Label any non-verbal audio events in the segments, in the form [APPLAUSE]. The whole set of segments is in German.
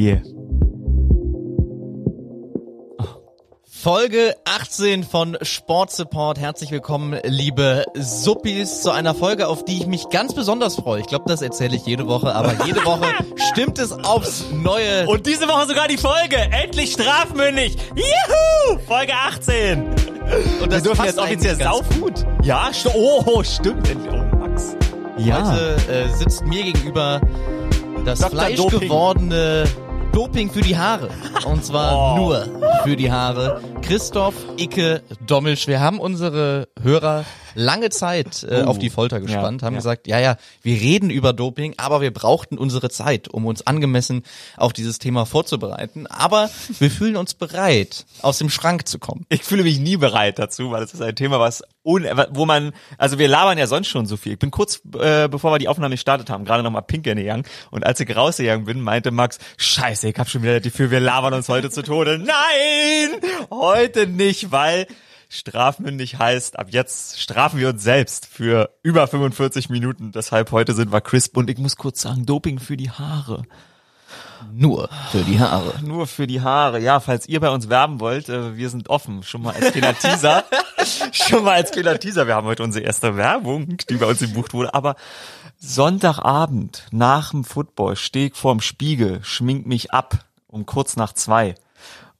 Yeah. Folge 18 von Sport Support. Herzlich willkommen, liebe Suppis, zu einer Folge, auf die ich mich ganz besonders freue. Ich glaube, das erzähle ich jede Woche, aber jede Woche [LAUGHS] stimmt es aufs Neue. Und diese Woche sogar die Folge. Endlich strafmündig. Juhu! Folge 18. Und das Wir dürfen jetzt offiziell Saufhut. Ja, st oh, stimmt. Oh, Max. Ja. Heute äh, sitzt mir gegenüber das fleischgewordene Doping für die Haare. Und zwar oh. nur für die Haare. Christoph Icke Dommelsch. Wir haben unsere Hörer lange Zeit äh, uh, auf die Folter gespannt, ja, haben ja. gesagt, ja, ja, wir reden über Doping, aber wir brauchten unsere Zeit, um uns angemessen auf dieses Thema vorzubereiten. Aber wir fühlen uns bereit, aus dem Schrank zu kommen. Ich fühle mich nie bereit dazu, weil es ist ein Thema, was un wo man, also wir labern ja sonst schon so viel. Ich bin kurz, äh, bevor wir die Aufnahme gestartet haben, gerade nochmal pinkeln gegangen und als ich rausgegangen bin, meinte Max, scheiße, ich hab schon wieder die Gefühl, wir labern uns heute zu Tode. Nein! Heute nicht, weil strafmündig heißt, ab jetzt strafen wir uns selbst für über 45 Minuten. Deshalb heute sind wir crisp und ich muss kurz sagen, Doping für die Haare. Nur für die Haare. Nur für die Haare. Ja, falls ihr bei uns werben wollt, äh, wir sind offen. Schon mal als kleiner Teaser. [LAUGHS] Schon mal als kleiner Teaser. Wir haben heute unsere erste Werbung, die bei uns gebucht wurde. Aber Sonntagabend nach dem Football stehe ich vorm Spiegel, schmink mich ab um kurz nach zwei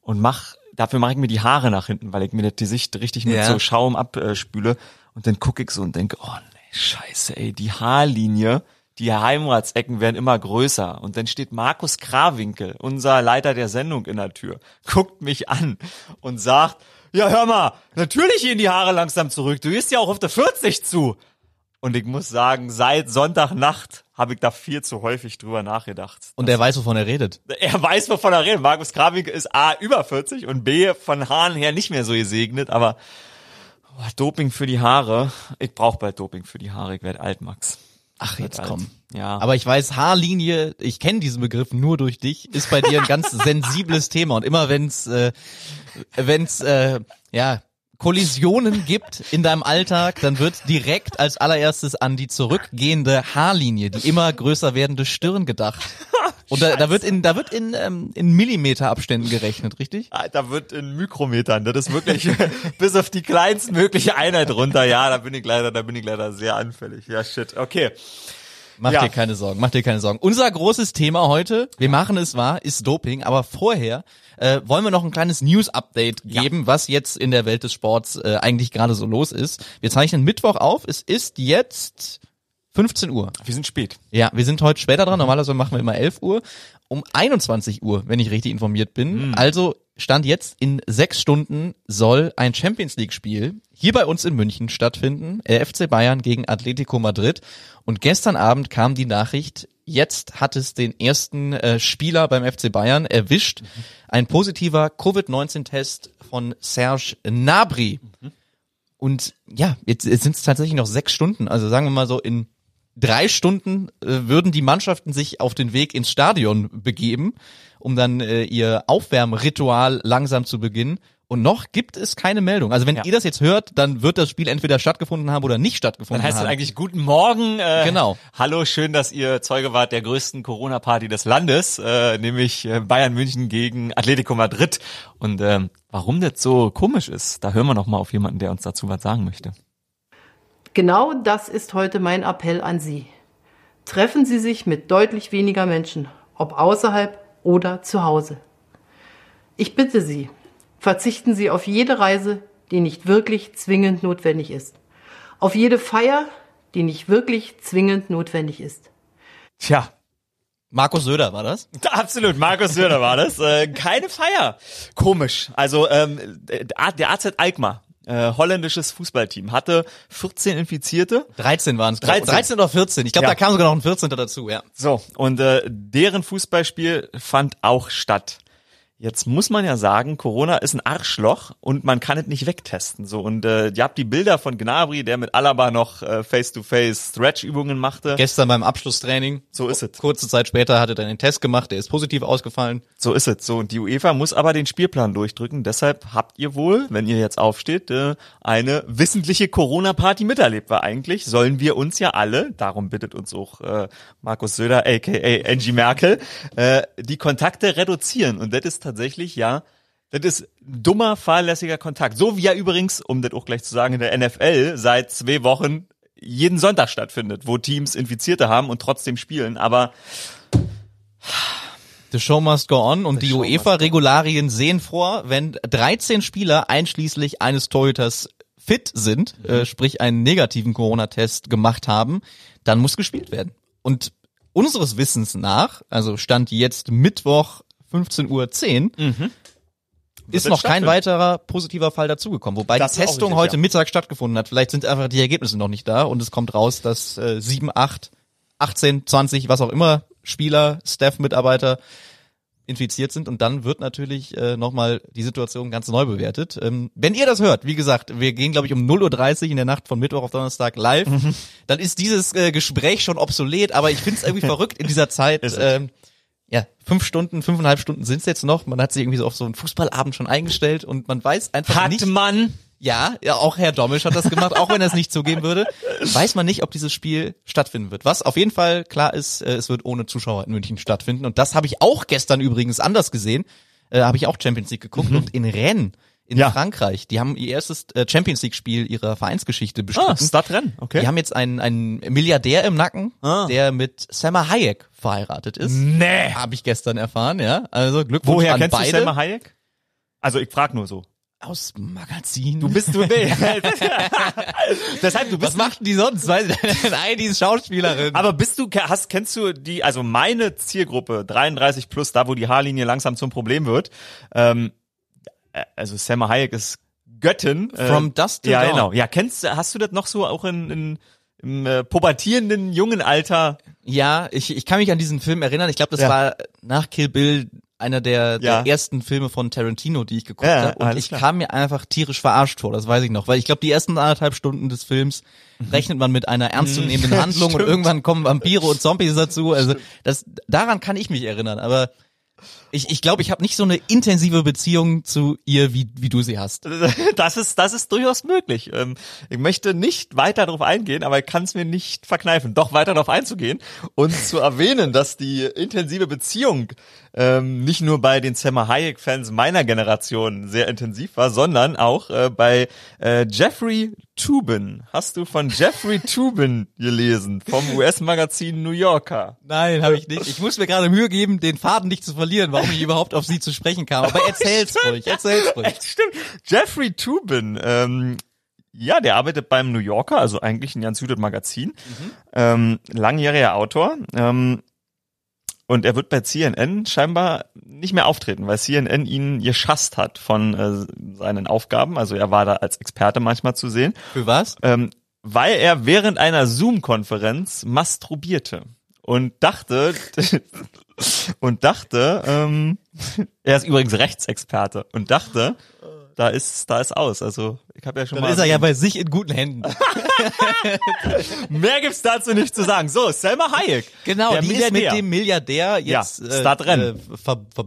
und mach dafür mache ich mir die Haare nach hinten, weil ich mir die Sicht richtig mit ja. so Schaum abspüle. Und dann gucke ich so und denke, oh nee, scheiße, ey, die Haarlinie, die Heimratsecken werden immer größer. Und dann steht Markus Krawinkel, unser Leiter der Sendung in der Tür, guckt mich an und sagt, ja hör mal, natürlich gehen die Haare langsam zurück. Du gehst ja auch auf der 40 zu. Und ich muss sagen, seit Sonntagnacht habe ich da viel zu häufig drüber nachgedacht. Und er weiß, wovon er redet. Er weiß, wovon er redet. Markus Kravik ist A, über 40 und B, von Haaren her nicht mehr so gesegnet, aber oh, Doping für die Haare. Ich brauche bald Doping für die Haare. Ich werde alt, Max. Ach, jetzt komm. Ja. Aber ich weiß, Haarlinie, ich kenne diesen Begriff nur durch dich, ist bei dir ein ganz [LAUGHS] sensibles Thema. Und immer wenn's, äh, wenn's, äh, ja, Kollisionen gibt in deinem Alltag, dann wird direkt als allererstes an die zurückgehende Haarlinie, die immer größer werdende Stirn gedacht. Und da, da wird in da wird in ähm, in Millimeterabständen gerechnet, richtig? Ah, da wird in Mikrometern. Das ist wirklich [LAUGHS] bis auf die kleinstmögliche Einheit runter. Ja, da bin ich leider, da bin ich leider sehr anfällig. Ja, shit. Okay. Mach ja. dir keine Sorgen, mach dir keine Sorgen. Unser großes Thema heute, wir machen es wahr, ist Doping, aber vorher äh, wollen wir noch ein kleines News-Update geben, ja. was jetzt in der Welt des Sports äh, eigentlich gerade so los ist. Wir zeichnen Mittwoch auf, es ist jetzt 15 Uhr. Wir sind spät. Ja, wir sind heute später dran. Normalerweise machen wir immer 11 Uhr. Um 21 Uhr, wenn ich richtig informiert bin. Mhm. Also Stand jetzt in sechs Stunden soll ein Champions League Spiel hier bei uns in München stattfinden. Der FC Bayern gegen Atletico Madrid. Und gestern Abend kam die Nachricht, jetzt hat es den ersten äh, Spieler beim FC Bayern erwischt. Mhm. Ein positiver Covid-19-Test von Serge Nabri. Mhm. Und ja, jetzt, jetzt sind es tatsächlich noch sechs Stunden. Also sagen wir mal so in drei Stunden äh, würden die Mannschaften sich auf den Weg ins Stadion begeben, um dann äh, ihr Aufwärmritual langsam zu beginnen. Und noch gibt es keine Meldung. Also wenn ja. ihr das jetzt hört, dann wird das Spiel entweder stattgefunden haben oder nicht stattgefunden haben. Dann heißt haben. es eigentlich Guten Morgen. Äh, genau. Hallo, schön, dass ihr Zeuge wart der größten Corona-Party des Landes, äh, nämlich äh, Bayern München gegen Atletico Madrid. Und äh, warum das so komisch ist, da hören wir noch mal auf jemanden, der uns dazu was sagen möchte. Genau das ist heute mein Appell an Sie. Treffen Sie sich mit deutlich weniger Menschen, ob außerhalb oder zu Hause. Ich bitte Sie, verzichten Sie auf jede Reise, die nicht wirklich zwingend notwendig ist. Auf jede Feier, die nicht wirklich zwingend notwendig ist. Tja, Markus Söder war das? [LAUGHS] Absolut, Markus Söder war das. Äh, keine Feier. Komisch. Also ähm, der AZ Alkmaar äh, holländisches Fußballteam hatte 14 Infizierte. 13 waren es. 13. 13 oder 14. Ich glaube, ja. da kam sogar noch ein 14. dazu, ja. So, und äh, deren Fußballspiel fand auch statt. Jetzt muss man ja sagen, Corona ist ein Arschloch und man kann es nicht wegtesten. So und äh, ihr habt die Bilder von Gnabry, der mit Alaba noch äh, Face-to-Face Stretch-Übungen machte. Gestern beim Abschlusstraining. So ist es. Kurze Zeit später hat er dann den Test gemacht, der ist positiv ausgefallen. So ist es. So und die UEFA muss aber den Spielplan durchdrücken. Deshalb habt ihr wohl, wenn ihr jetzt aufsteht, äh, eine wissentliche Corona-Party miterlebt. Weil eigentlich sollen wir uns ja alle, darum bittet uns auch äh, Markus Söder, aka Angie Merkel, äh, die Kontakte reduzieren. Und das ist tatsächlich ja, das ist dummer, fahrlässiger Kontakt. So wie ja übrigens, um das auch gleich zu sagen, in der NFL seit zwei Wochen jeden Sonntag stattfindet, wo Teams Infizierte haben und trotzdem spielen. Aber The show must go on und die show must UEFA-Regularien sehen vor, wenn 13 Spieler einschließlich eines Torhüters fit sind, äh, sprich einen negativen Corona-Test gemacht haben, dann muss gespielt werden. Und unseres Wissens nach, also stand jetzt Mittwoch 15.10 Uhr, ist Wird noch kein weiterer positiver Fall dazugekommen. Wobei Das die ist Testung heute ja. Mittag stattgefunden hat. Vielleicht sind einfach die Ergebnisse noch nicht da und es kommt raus, dass äh, 7, 8, 18, 20, was auch immer Spieler, Staff-Mitarbeiter infiziert sind und dann wird natürlich äh, nochmal die Situation ganz neu bewertet. Ähm, wenn ihr das hört, wie gesagt, wir gehen glaube ich um 0.30 Uhr in der Nacht von Mittwoch auf Donnerstag live, Mhm. dann ist dieses äh, Gespräch schon obsolet, aber ich finde es irgendwie [LAUGHS] verrückt in dieser Zeit. Ist. Ähm, ja, fünf Stunden, fünfeinhalb Stunden sind's jetzt noch. Man hat sich irgendwie so auf so einen Fußballabend schon eingestellt und man weiß einfach hat nicht. man Ja, ja, auch Herr Domisch hat das gemacht, auch wenn er es nicht zugeben würde. Weiß man nicht, ob dieses Spiel stattfinden wird. Was auf jeden Fall klar ist, äh, es wird ohne Zuschauer in München stattfinden. Und das habe ich auch gestern übrigens anders gesehen. Äh, habe ich auch Champions League geguckt und in Rennes in Ja. Frankreich, die haben ihr erstes äh, Champions League Spiel ihrer Vereinsgeschichte Ah, bestritten. Stadtrennen, okay. Die haben jetzt einen, einen Milliardär im Nacken, Ah. der mit Selma Hayek verheiratet ist. nee. Habe ich gestern erfahren, ja. Also Glückwunsch Woher an kennst beide. du Selma Hayek? Also ich frag nur so. Aus Magazin. Du bist [LAUGHS] du [LAUGHS] nee. Deshalb du Was bist machten die sonst? [LAUGHS] Nein, die ist Schauspielerin. aber bist du hast kennst du die also meine Zielgruppe 33 plus da wo die Haarlinie langsam zum Problem wird. Ähm, äh, also Selma Hayek ist Göttin. äh, From Dusk Till Ja, Dawn. genau. Ja, kennst du hast du das noch so auch in, in im äh, pubertierenden jungen Alter? Ja, ich, ich kann mich an diesen Film erinnern. Ich glaube, das Ja. war nach Kill Bill einer der, Ja. der ersten Filme von Tarantino, die ich geguckt Ja, habe. Und ich klar. kam mir einfach tierisch verarscht vor, das weiß ich noch. Weil ich glaube, die ersten anderthalb Stunden des Films rechnet man mit einer ernstzunehmenden [LAUGHS] Handlung und Mhm. Irgendwann kommen Vampire und Zombies dazu. Also das daran kann ich mich erinnern. Aber ich ich, glaube, ich habe nicht so eine intensive Beziehung zu ihr, wie, wie du sie hast. [LAUGHS] Das ist, das ist durchaus möglich. Ähm, Ich möchte nicht weiter darauf eingehen, aber ich kann es mir nicht verkneifen, doch weiter darauf einzugehen und zu erwähnen, dass die intensive Beziehung ähm, nicht nur bei den Selma Hayek-Fans meiner Generation sehr intensiv war, sondern auch äh, bei äh, Jeffrey Tubin. Hast du von Jeffrey [LAUGHS] Tubin gelesen vom US-Magazin New Yorker? Nein, habe ich nicht. Ich muss mir gerade Mühe geben, den Faden nicht zu verlieren, warum ich überhaupt auf sie zu sprechen kam. Aber erzähl's [LAUGHS] ruhig, erzähl's ruhig. Stimmt. Jeffrey Tubin, ähm, ja, der arbeitet beim New Yorker, also eigentlich ein ganz gutes Magazin. Ähm, langjähriger Autor. Ähm, und er wird bei CNN scheinbar nicht mehr auftreten, weil CNN ihn geschasst hat von äh, seinen Aufgaben. Also er war da als Experte manchmal zu sehen, Für was? ähm, weil er während einer Zoom-Konferenz masturbierte und dachte [LAUGHS] und dachte, ähm, [LAUGHS] er ist übrigens Rechtsexperte und dachte, da ist da ist aus. Also ich habe ja schon Dann mal ist er ja bei sich in guten Händen. [LAUGHS] mehr gibt's dazu nicht zu sagen. So, Selma Hayek. Genau, der die ist mit Milliardär. dem Milliardär jetzt Ja, Stadtrennen. äh, ver, ver,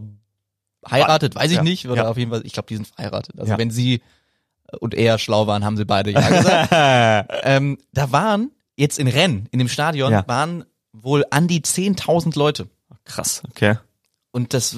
heiratet, weiß ich Ja, nicht, oder ja. auf jeden Fall, ich glaube, die sind verheiratet. Also Ja. wenn sie und er schlau waren, haben sie beide ja gesagt. [LAUGHS] ähm, da waren jetzt in Rennes, in dem Stadion, waren wohl an die 10.000 Leute. Krass, okay. Und das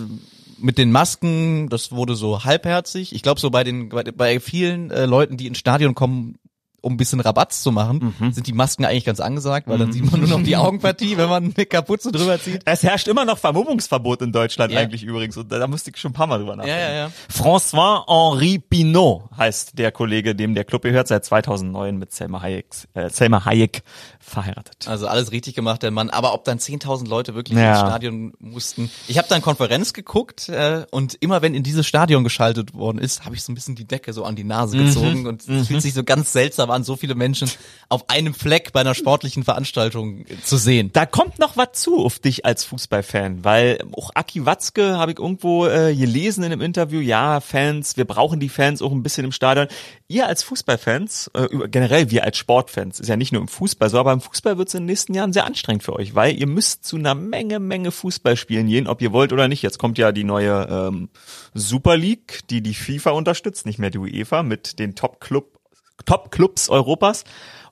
mit den Masken, das wurde so halbherzig. Ich glaube, so bei den bei, bei vielen äh, Leuten, die ins Stadion kommen, um ein bisschen Rabatz zu machen, Mhm. sind die Masken eigentlich ganz angesagt, weil dann sieht man nur noch die Augenpartie, wenn man eine Kapuze drüber zieht. Es herrscht immer noch Vermummungsverbot in Deutschland Ja. eigentlich übrigens. Und da, da musste ich schon ein paar Mal drüber nachdenken. Ja, ja. François-Henri Pinault heißt der Kollege, dem der Club gehört, seit 2009 mit Selma Hayek, äh, Selma Hayek verheiratet. Also alles richtig gemacht, der Mann. Aber ob dann 10.000 Leute wirklich ins Stadion mussten. Ich habe dann Konferenz geguckt äh, und immer wenn in dieses Stadion geschaltet worden ist, habe ich so ein bisschen die Decke so an die Nase gezogen und es fühlt sich so ganz seltsam an, so viele Menschen auf einem Fleck bei einer sportlichen Veranstaltung zu sehen. Da kommt noch was zu auf dich als Fußballfan, weil auch Aki Watzke habe ich irgendwo äh, gelesen in einem Interview, ja, Fans, wir brauchen die Fans auch ein bisschen im Stadion. Ihr als Fußballfans, äh, generell wir als Sportfans, ist ja nicht nur im Fußball so, aber im Fußball wird es in den nächsten Jahren sehr anstrengend für euch, weil ihr müsst zu einer Menge, Menge Fußballspielen gehen, ob ihr wollt oder nicht. Jetzt kommt ja die neue ähm, Super League, die die FIFA unterstützt, nicht mehr die UEFA, mit den Top-Club, Top-Clubs Europas.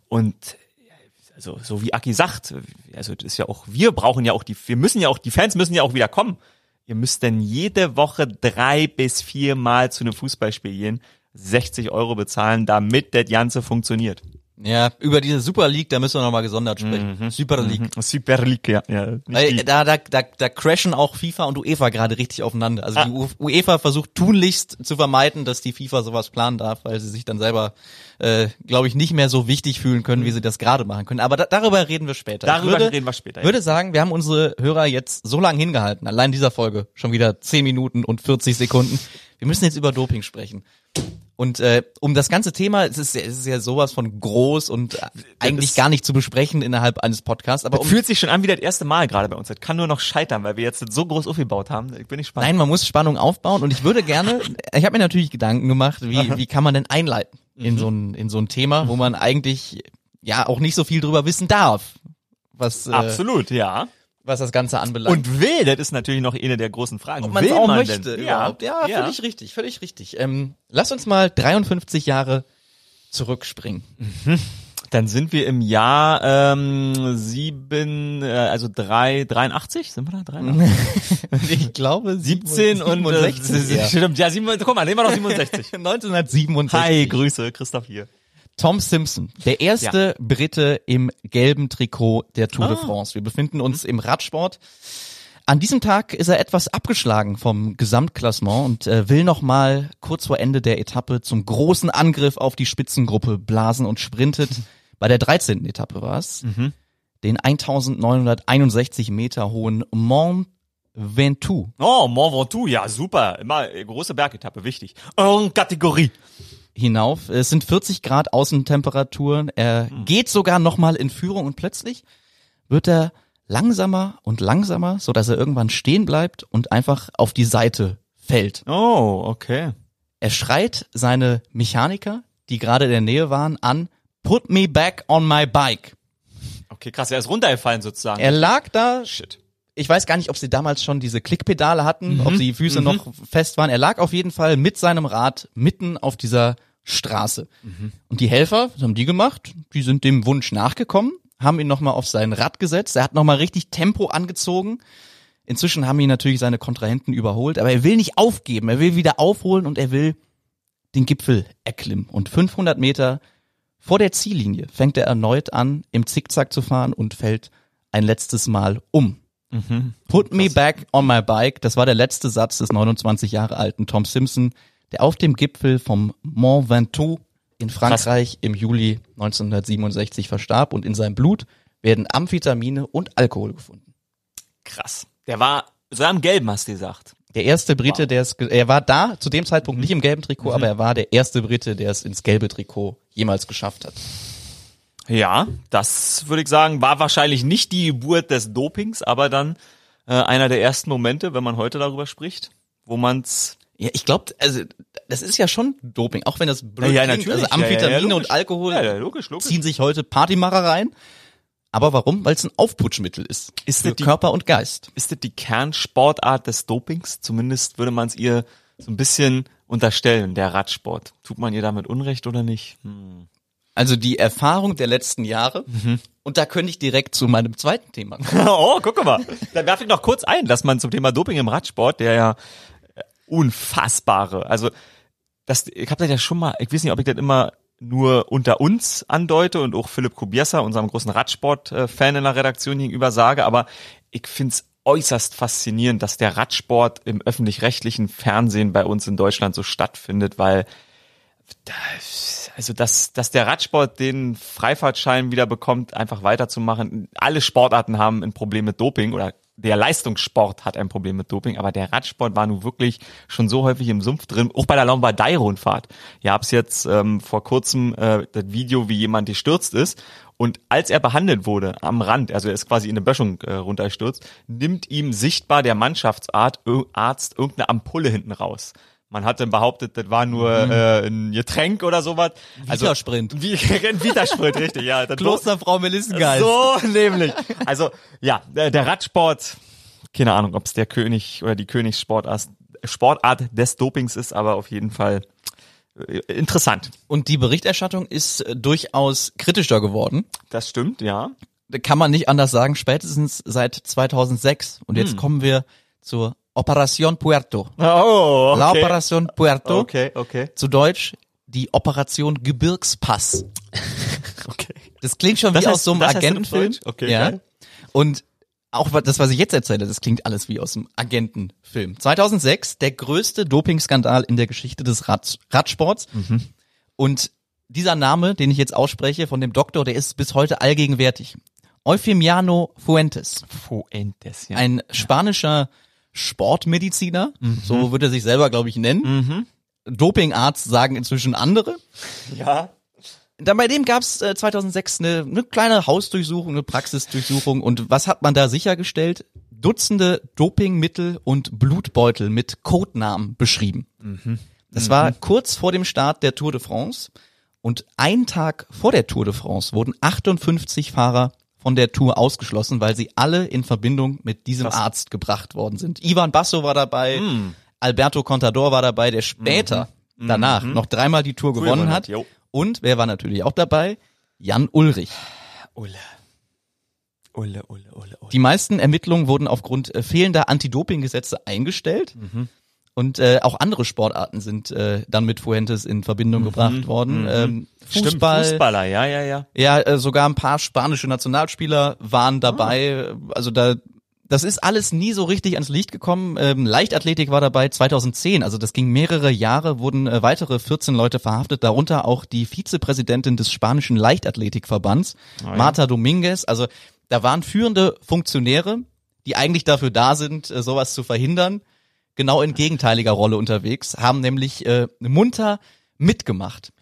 Und also so wie Aki sagt, also das ist ja auch, wir brauchen ja auch die, wir müssen ja auch, die Fans müssen ja auch wieder kommen. Ihr müsst denn jede Woche drei bis vier Mal zu einem Fußballspiel gehen, 60 Euro bezahlen, damit das Ganze funktioniert. Ja, über diese Super League, da müssen wir nochmal gesondert sprechen. Super League. Super League, ja. ja Weil die. da, da, da, da crashen auch FIFA und UEFA gerade richtig aufeinander. Also die Ah. U- UEFA versucht tunlichst zu vermeiden, dass die FIFA sowas planen darf, weil sie sich dann selber, äh, glaube ich, nicht mehr so wichtig fühlen können, wie sie das gerade machen können. Aber da, darüber reden wir später. Darüber ich würde, reden wir später, ja. würde sagen, wir haben unsere Hörer jetzt so lange hingehalten. Allein in dieser Folge schon wieder 10 Minuten und 40 Sekunden. Wir müssen jetzt über Doping sprechen. Und äh, um das ganze Thema, es ist, ja- es ist ja sowas von groß und äh, eigentlich gar nicht zu besprechen innerhalb eines Podcasts. Aber um, fühlt sich schon an wie das erste Mal gerade bei uns. Das kann nur noch scheitern, weil wir jetzt so groß aufgebaut haben. Ich bin nicht spannend. Nein, man muss Spannung aufbauen und ich würde gerne, [LAUGHS] ich habe mir natürlich Gedanken gemacht, wie, wie kann man denn einleiten in so ein, in so ein Thema, wo man eigentlich ja auch nicht so viel drüber wissen darf, was, äh, Absolut, ja. Was das Ganze anbelangt. Und will, das ist natürlich noch eine der großen Fragen. ob man will auch man möchte denn? überhaupt. Ja, ja. völlig richtig, völlig richtig. Ähm, lass uns mal 53 Jahre zurückspringen. Dann sind wir im Jahr ähm, sieben, äh, also drei, 83, sind wir da? 83? [LAUGHS] ich glaube 17 und äh, 67. ja. stimmt, ja, 7, guck mal, nehmen wir noch 67. 1967. Hi, Grüße, Christoph hier. Tom Simpson, der erste Brite im gelben Trikot der Tour de France. Wir befinden uns im Radsport. An diesem Tag ist er etwas abgeschlagen vom Gesamtklassement und äh, will noch mal kurz vor Ende der Etappe zum großen Angriff auf die Spitzengruppe blasen und sprintet. [LAUGHS] Bei der 13. Etappe war es. Den 1961 Meter hohen Mont Ventoux. Oh, Mont Ventoux, ja, super. Immer äh, große Bergetappe, wichtig. En Kategorie. Hinauf. Es sind 40 Grad Außentemperaturen. Er geht sogar nochmal in Führung und plötzlich wird er langsamer und langsamer, so dass er irgendwann stehen bleibt und einfach auf die Seite fällt. Oh, okay. Er schreit seine Mechaniker, die gerade in der Nähe waren, an, put me back on my bike. Okay, krass, er ist runtergefallen sozusagen. Er lag da, Shit. Ich weiß gar nicht, ob sie damals schon diese Klickpedale hatten, ob die Füße noch fest waren. Er lag auf jeden Fall mit seinem Rad mitten auf dieser Straße. Und die Helfer, was haben die gemacht? Die sind dem Wunsch nachgekommen, haben ihn nochmal auf sein Rad gesetzt. Er hat nochmal richtig Tempo angezogen. Inzwischen haben ihn natürlich seine Kontrahenten überholt, aber er will nicht aufgeben. Er will wieder aufholen und er will den Gipfel erklimmen. Und 500 Meter vor der Ziellinie fängt er erneut an, im Zickzack zu fahren und fällt ein letztes Mal um. Put me back on my bike. Das war der letzte Satz des 29 Jahre alten Tom Simpson, der auf dem Gipfel vom Mont Ventoux in Frankreich im Juli 1967 verstarb und in seinem Blut werden Amphetamine und Alkohol gefunden. Krass. Der war so am Gelben, hast du gesagt. Der erste Brite, der es, er war da zu dem Zeitpunkt nicht im gelben Trikot, aber er war der erste Brite, der es ins gelbe Trikot jemals geschafft hat. Ja, das würde ich sagen, war wahrscheinlich nicht die Geburt des Dopings, aber dann äh, einer der ersten Momente, wenn man heute darüber spricht, wo man's Ja, ich glaube, also das ist ja schon Doping, auch wenn das blöd Ja, ja, klingt. natürlich. Also Amphetamine Ja, ja, ja, und. Alkohol logisch, logisch. ziehen sich heute Partymacher rein. Aber warum? Weil es ein Aufputschmittel ist. Ist für die- Körper und Geist. ist das die Kernsportart des Dopings? Zumindest würde man es ihr so ein bisschen unterstellen, der Radsport. Tut man ihr damit Unrecht oder nicht? Hm. Also die Erfahrung der letzten Jahre. Mhm. Und da könnte ich direkt zu meinem zweiten Thema kommen. [LAUGHS] oh, guck mal. Da werfe ich noch kurz ein, dass man zum Thema Doping im Radsport, der ja äh, unfassbare, also das, ich habe das ja schon mal, ich weiß nicht, ob ich das immer nur unter uns andeute und auch Philipp Kubiesa, unserem großen Radsport-Fan in der Redaktion gegenüber sage, aber ich find's äußerst faszinierend, dass der Radsport im öffentlich-rechtlichen Fernsehen bei uns in Deutschland so stattfindet, weil also dass, dass der Radsport den Freifahrtschein wieder bekommt, einfach weiterzumachen. Alle Sportarten haben ein Problem mit Doping oder der Leistungssport hat ein Problem mit Doping, aber der Radsport war nun wirklich schon so häufig im Sumpf drin, auch bei der Lombardei-Rundfahrt. Ihr habt jetzt ähm, vor kurzem äh, das Video, wie jemand gestürzt ist und als er behandelt wurde am Rand, also er ist quasi in eine Böschung äh, runtergestürzt, nimmt ihm sichtbar der Mannschaftsarzt Arzt irgendeine Ampulle hinten raus. Man hat dann behauptet, das war nur äh, ein Getränk oder sowas. Also Vita-Sprint. Wie, [LAUGHS] ein Vita-Sprint, richtig, ja. Das Klosterfrau Melissengeist. so nämlich. Also ja, der, Radsport, keine Ahnung, ob es der König oder die Königssportart Sportart des Dopings ist, aber auf jeden Fall äh, interessant. Und die Berichterstattung ist äh, durchaus kritischer geworden. Das stimmt, ja. Kann man nicht anders sagen, spätestens seit 2006. Und jetzt Hm. kommen wir zur Operación Puerto. Oh, La Operación Puerto. Okay, okay, Zu Deutsch die Operation Gebirgspass. [LAUGHS] okay. Das klingt schon Das wie heißt- aus so einem Agentenfilm. Okay, ja. geil. Und auch das, was ich jetzt erzähle, das klingt alles wie aus einem Agentenfilm. 2006 der größte Dopingskandal in der Geschichte des Rad Radsports. Mhm. Und dieser Name, den ich jetzt ausspreche von dem Doktor, der ist bis heute allgegenwärtig. Eufemiano Fuentes, Fuentes, ja. ein spanischer Sportmediziner, Mhm. so würde er sich selber, glaube ich, nennen. Dopingarzt sagen inzwischen andere. ja. Dann bei dem gab's äh, 2006 eine, eine kleine Hausdurchsuchung, eine Praxisdurchsuchung. Und was hat man da sichergestellt? Dutzende Dopingmittel und Blutbeutel mit Codenamen beschrieben. Das war kurz vor dem Start der Tour de France. Und ein Tag vor der Tour de France wurden 58 Fahrer von der Tour ausgeschlossen, weil sie alle in Verbindung mit diesem Arzt gebracht worden sind. Ivan Basso war dabei, Alberto Contador war dabei, der später danach noch dreimal die Tour gewonnen gewonnen hat. jo. Und wer war natürlich auch dabei? Jan Ulrich. Ulle. Ulle, Ulle, Ulle, Ulle. Die meisten Ermittlungen wurden aufgrund äh, fehlender Anti-Doping-Gesetze eingestellt. Und äh, auch andere Sportarten sind äh, dann mit Fuentes in Verbindung gebracht worden. Ähm, Stimmt, Fußball, Fußballer, ja, ja, ja. ja, äh, sogar ein paar spanische Nationalspieler waren dabei. Also da, das ist alles nie so richtig ans Licht gekommen. Ähm, Leichtathletik war dabei 2010. Also das ging mehrere Jahre, wurden äh, weitere 14 Leute verhaftet, darunter auch die Vizepräsidentin des spanischen Leichtathletikverbands, Marta Dominguez. Also da waren führende Funktionäre, die eigentlich dafür da sind, äh, sowas zu verhindern, genau in gegenteiliger Rolle unterwegs, haben nämlich äh, munter mitgemacht.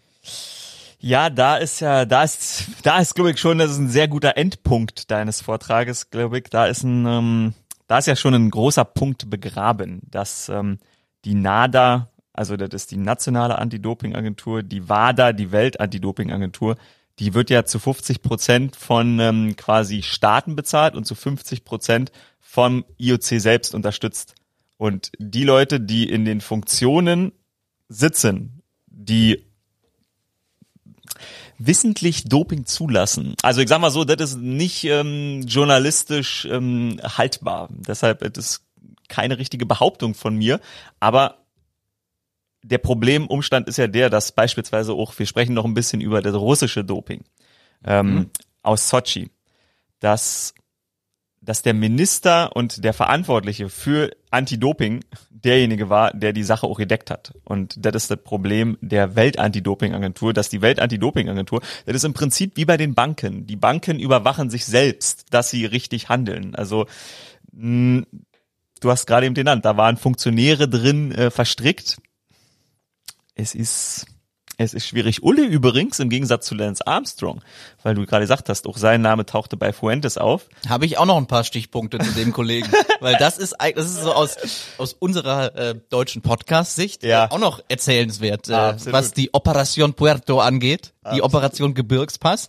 Ja, da ist ja, da ist, da ist, glaube ich, schon, das ist ein sehr guter Endpunkt deines Vortrages, glaube ich. Da ist ein, ähm, da ist ja schon ein großer Punkt begraben, dass ähm, die NADA, also das ist die nationale Anti-Doping-Agentur, die WADA, die Welt-Anti-Doping-Agentur, die wird ja zu 50 Prozent von ähm, quasi Staaten bezahlt und zu 50 Prozent vom IOC selbst unterstützt. Und die Leute, die in den Funktionen sitzen, die wissentlich Doping zulassen. Also ich sag mal so, das ist nicht ähm, journalistisch ähm, haltbar. Deshalb ist keine richtige Behauptung von mir. Aber der Problemumstand ist ja der, dass beispielsweise auch, wir sprechen noch ein bisschen über das russische Doping ähm, aus Sochi, dass dass der Minister und der Verantwortliche für Anti-Doping derjenige war, der die Sache auch gedeckt hat. Und das ist das Problem der Welt-Anti-Doping-Agentur, dass die Welt-Anti-Doping-Agentur, das ist im Prinzip wie bei den Banken. Die Banken überwachen sich selbst, dass sie richtig handeln. Also mh, du hast gerade eben genannt, da waren Funktionäre drin äh, verstrickt. Es ist es ist schwierig. Ulle übrigens, im Gegensatz zu Lance Armstrong, weil du gerade gesagt hast, auch sein Name tauchte bei Fuentes auf. Habe ich auch noch ein paar Stichpunkte zu dem Kollegen, [LAUGHS] weil das ist das ist so aus aus unserer äh, deutschen Podcast-Sicht Ja. äh, auch noch erzählenswert, äh, Absolut. was die Operation Puerto angeht, die Operation Gebirgspass.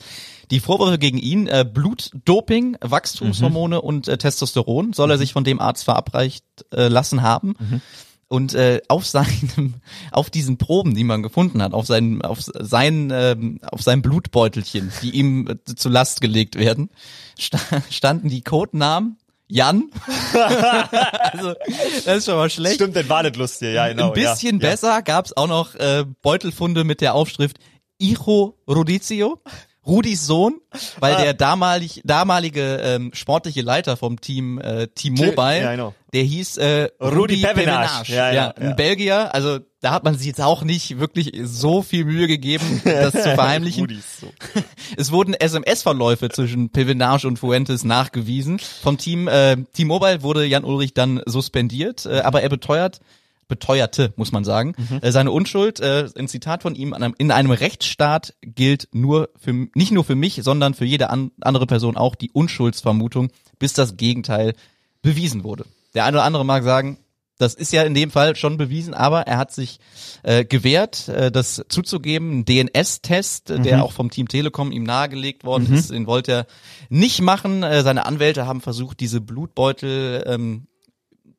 Die Vorwürfe gegen ihn, äh, Blutdoping, Wachstumshormone und äh, Testosteron, soll er sich von dem Arzt verabreicht äh, lassen haben. Und äh, auf seinem, [LAUGHS] auf diesen Proben, die man gefunden hat, auf seinen, auf seinen, ähm, auf seinem Blutbeutelchen, die ihm äh, zu Last gelegt werden, sta standen die Codenamen Jan. [LAUGHS] also das ist schon mal schlecht. Stimmt, dann war das lustig, ja, genau. Ein bisschen ja. besser gab's auch noch äh, Beutelfunde mit der Aufschrift Hijo Rodizio Rudis Sohn, weil Ah. der damalig, damalige ähm, sportliche Leiter vom Team äh, T-Mobile, Ja, I know. der hieß äh, Rudi Rudi Pevenage. Pevenage. Ja, ja, ein ja. Belgier. Also da hat man sich jetzt auch nicht wirklich so viel Mühe gegeben, das zu [LAUGHS] verheimlichen. Rudis, so. [LAUGHS] Es wurden SMS-Verläufe zwischen Pevenage und Fuentes nachgewiesen. Vom Team äh, T-Mobile wurde Jan Ulrich dann suspendiert, äh, aber er beteuert, beteuerte, muss man sagen, äh, seine Unschuld. Äh, ein Zitat von ihm, in einem Rechtsstaat gilt nur für, nicht nur für mich, sondern für jede an, andere Person auch die Unschuldsvermutung, bis das Gegenteil bewiesen wurde. Der eine oder andere mag sagen, das ist ja in dem Fall schon bewiesen, aber er hat sich äh, gewehrt, äh, das zuzugeben. Ein DNS-Test, äh, der auch vom Team Telekom ihm nahegelegt worden ist, den wollte er nicht machen. Äh, seine Anwälte haben versucht, diese Blutbeutel ähm,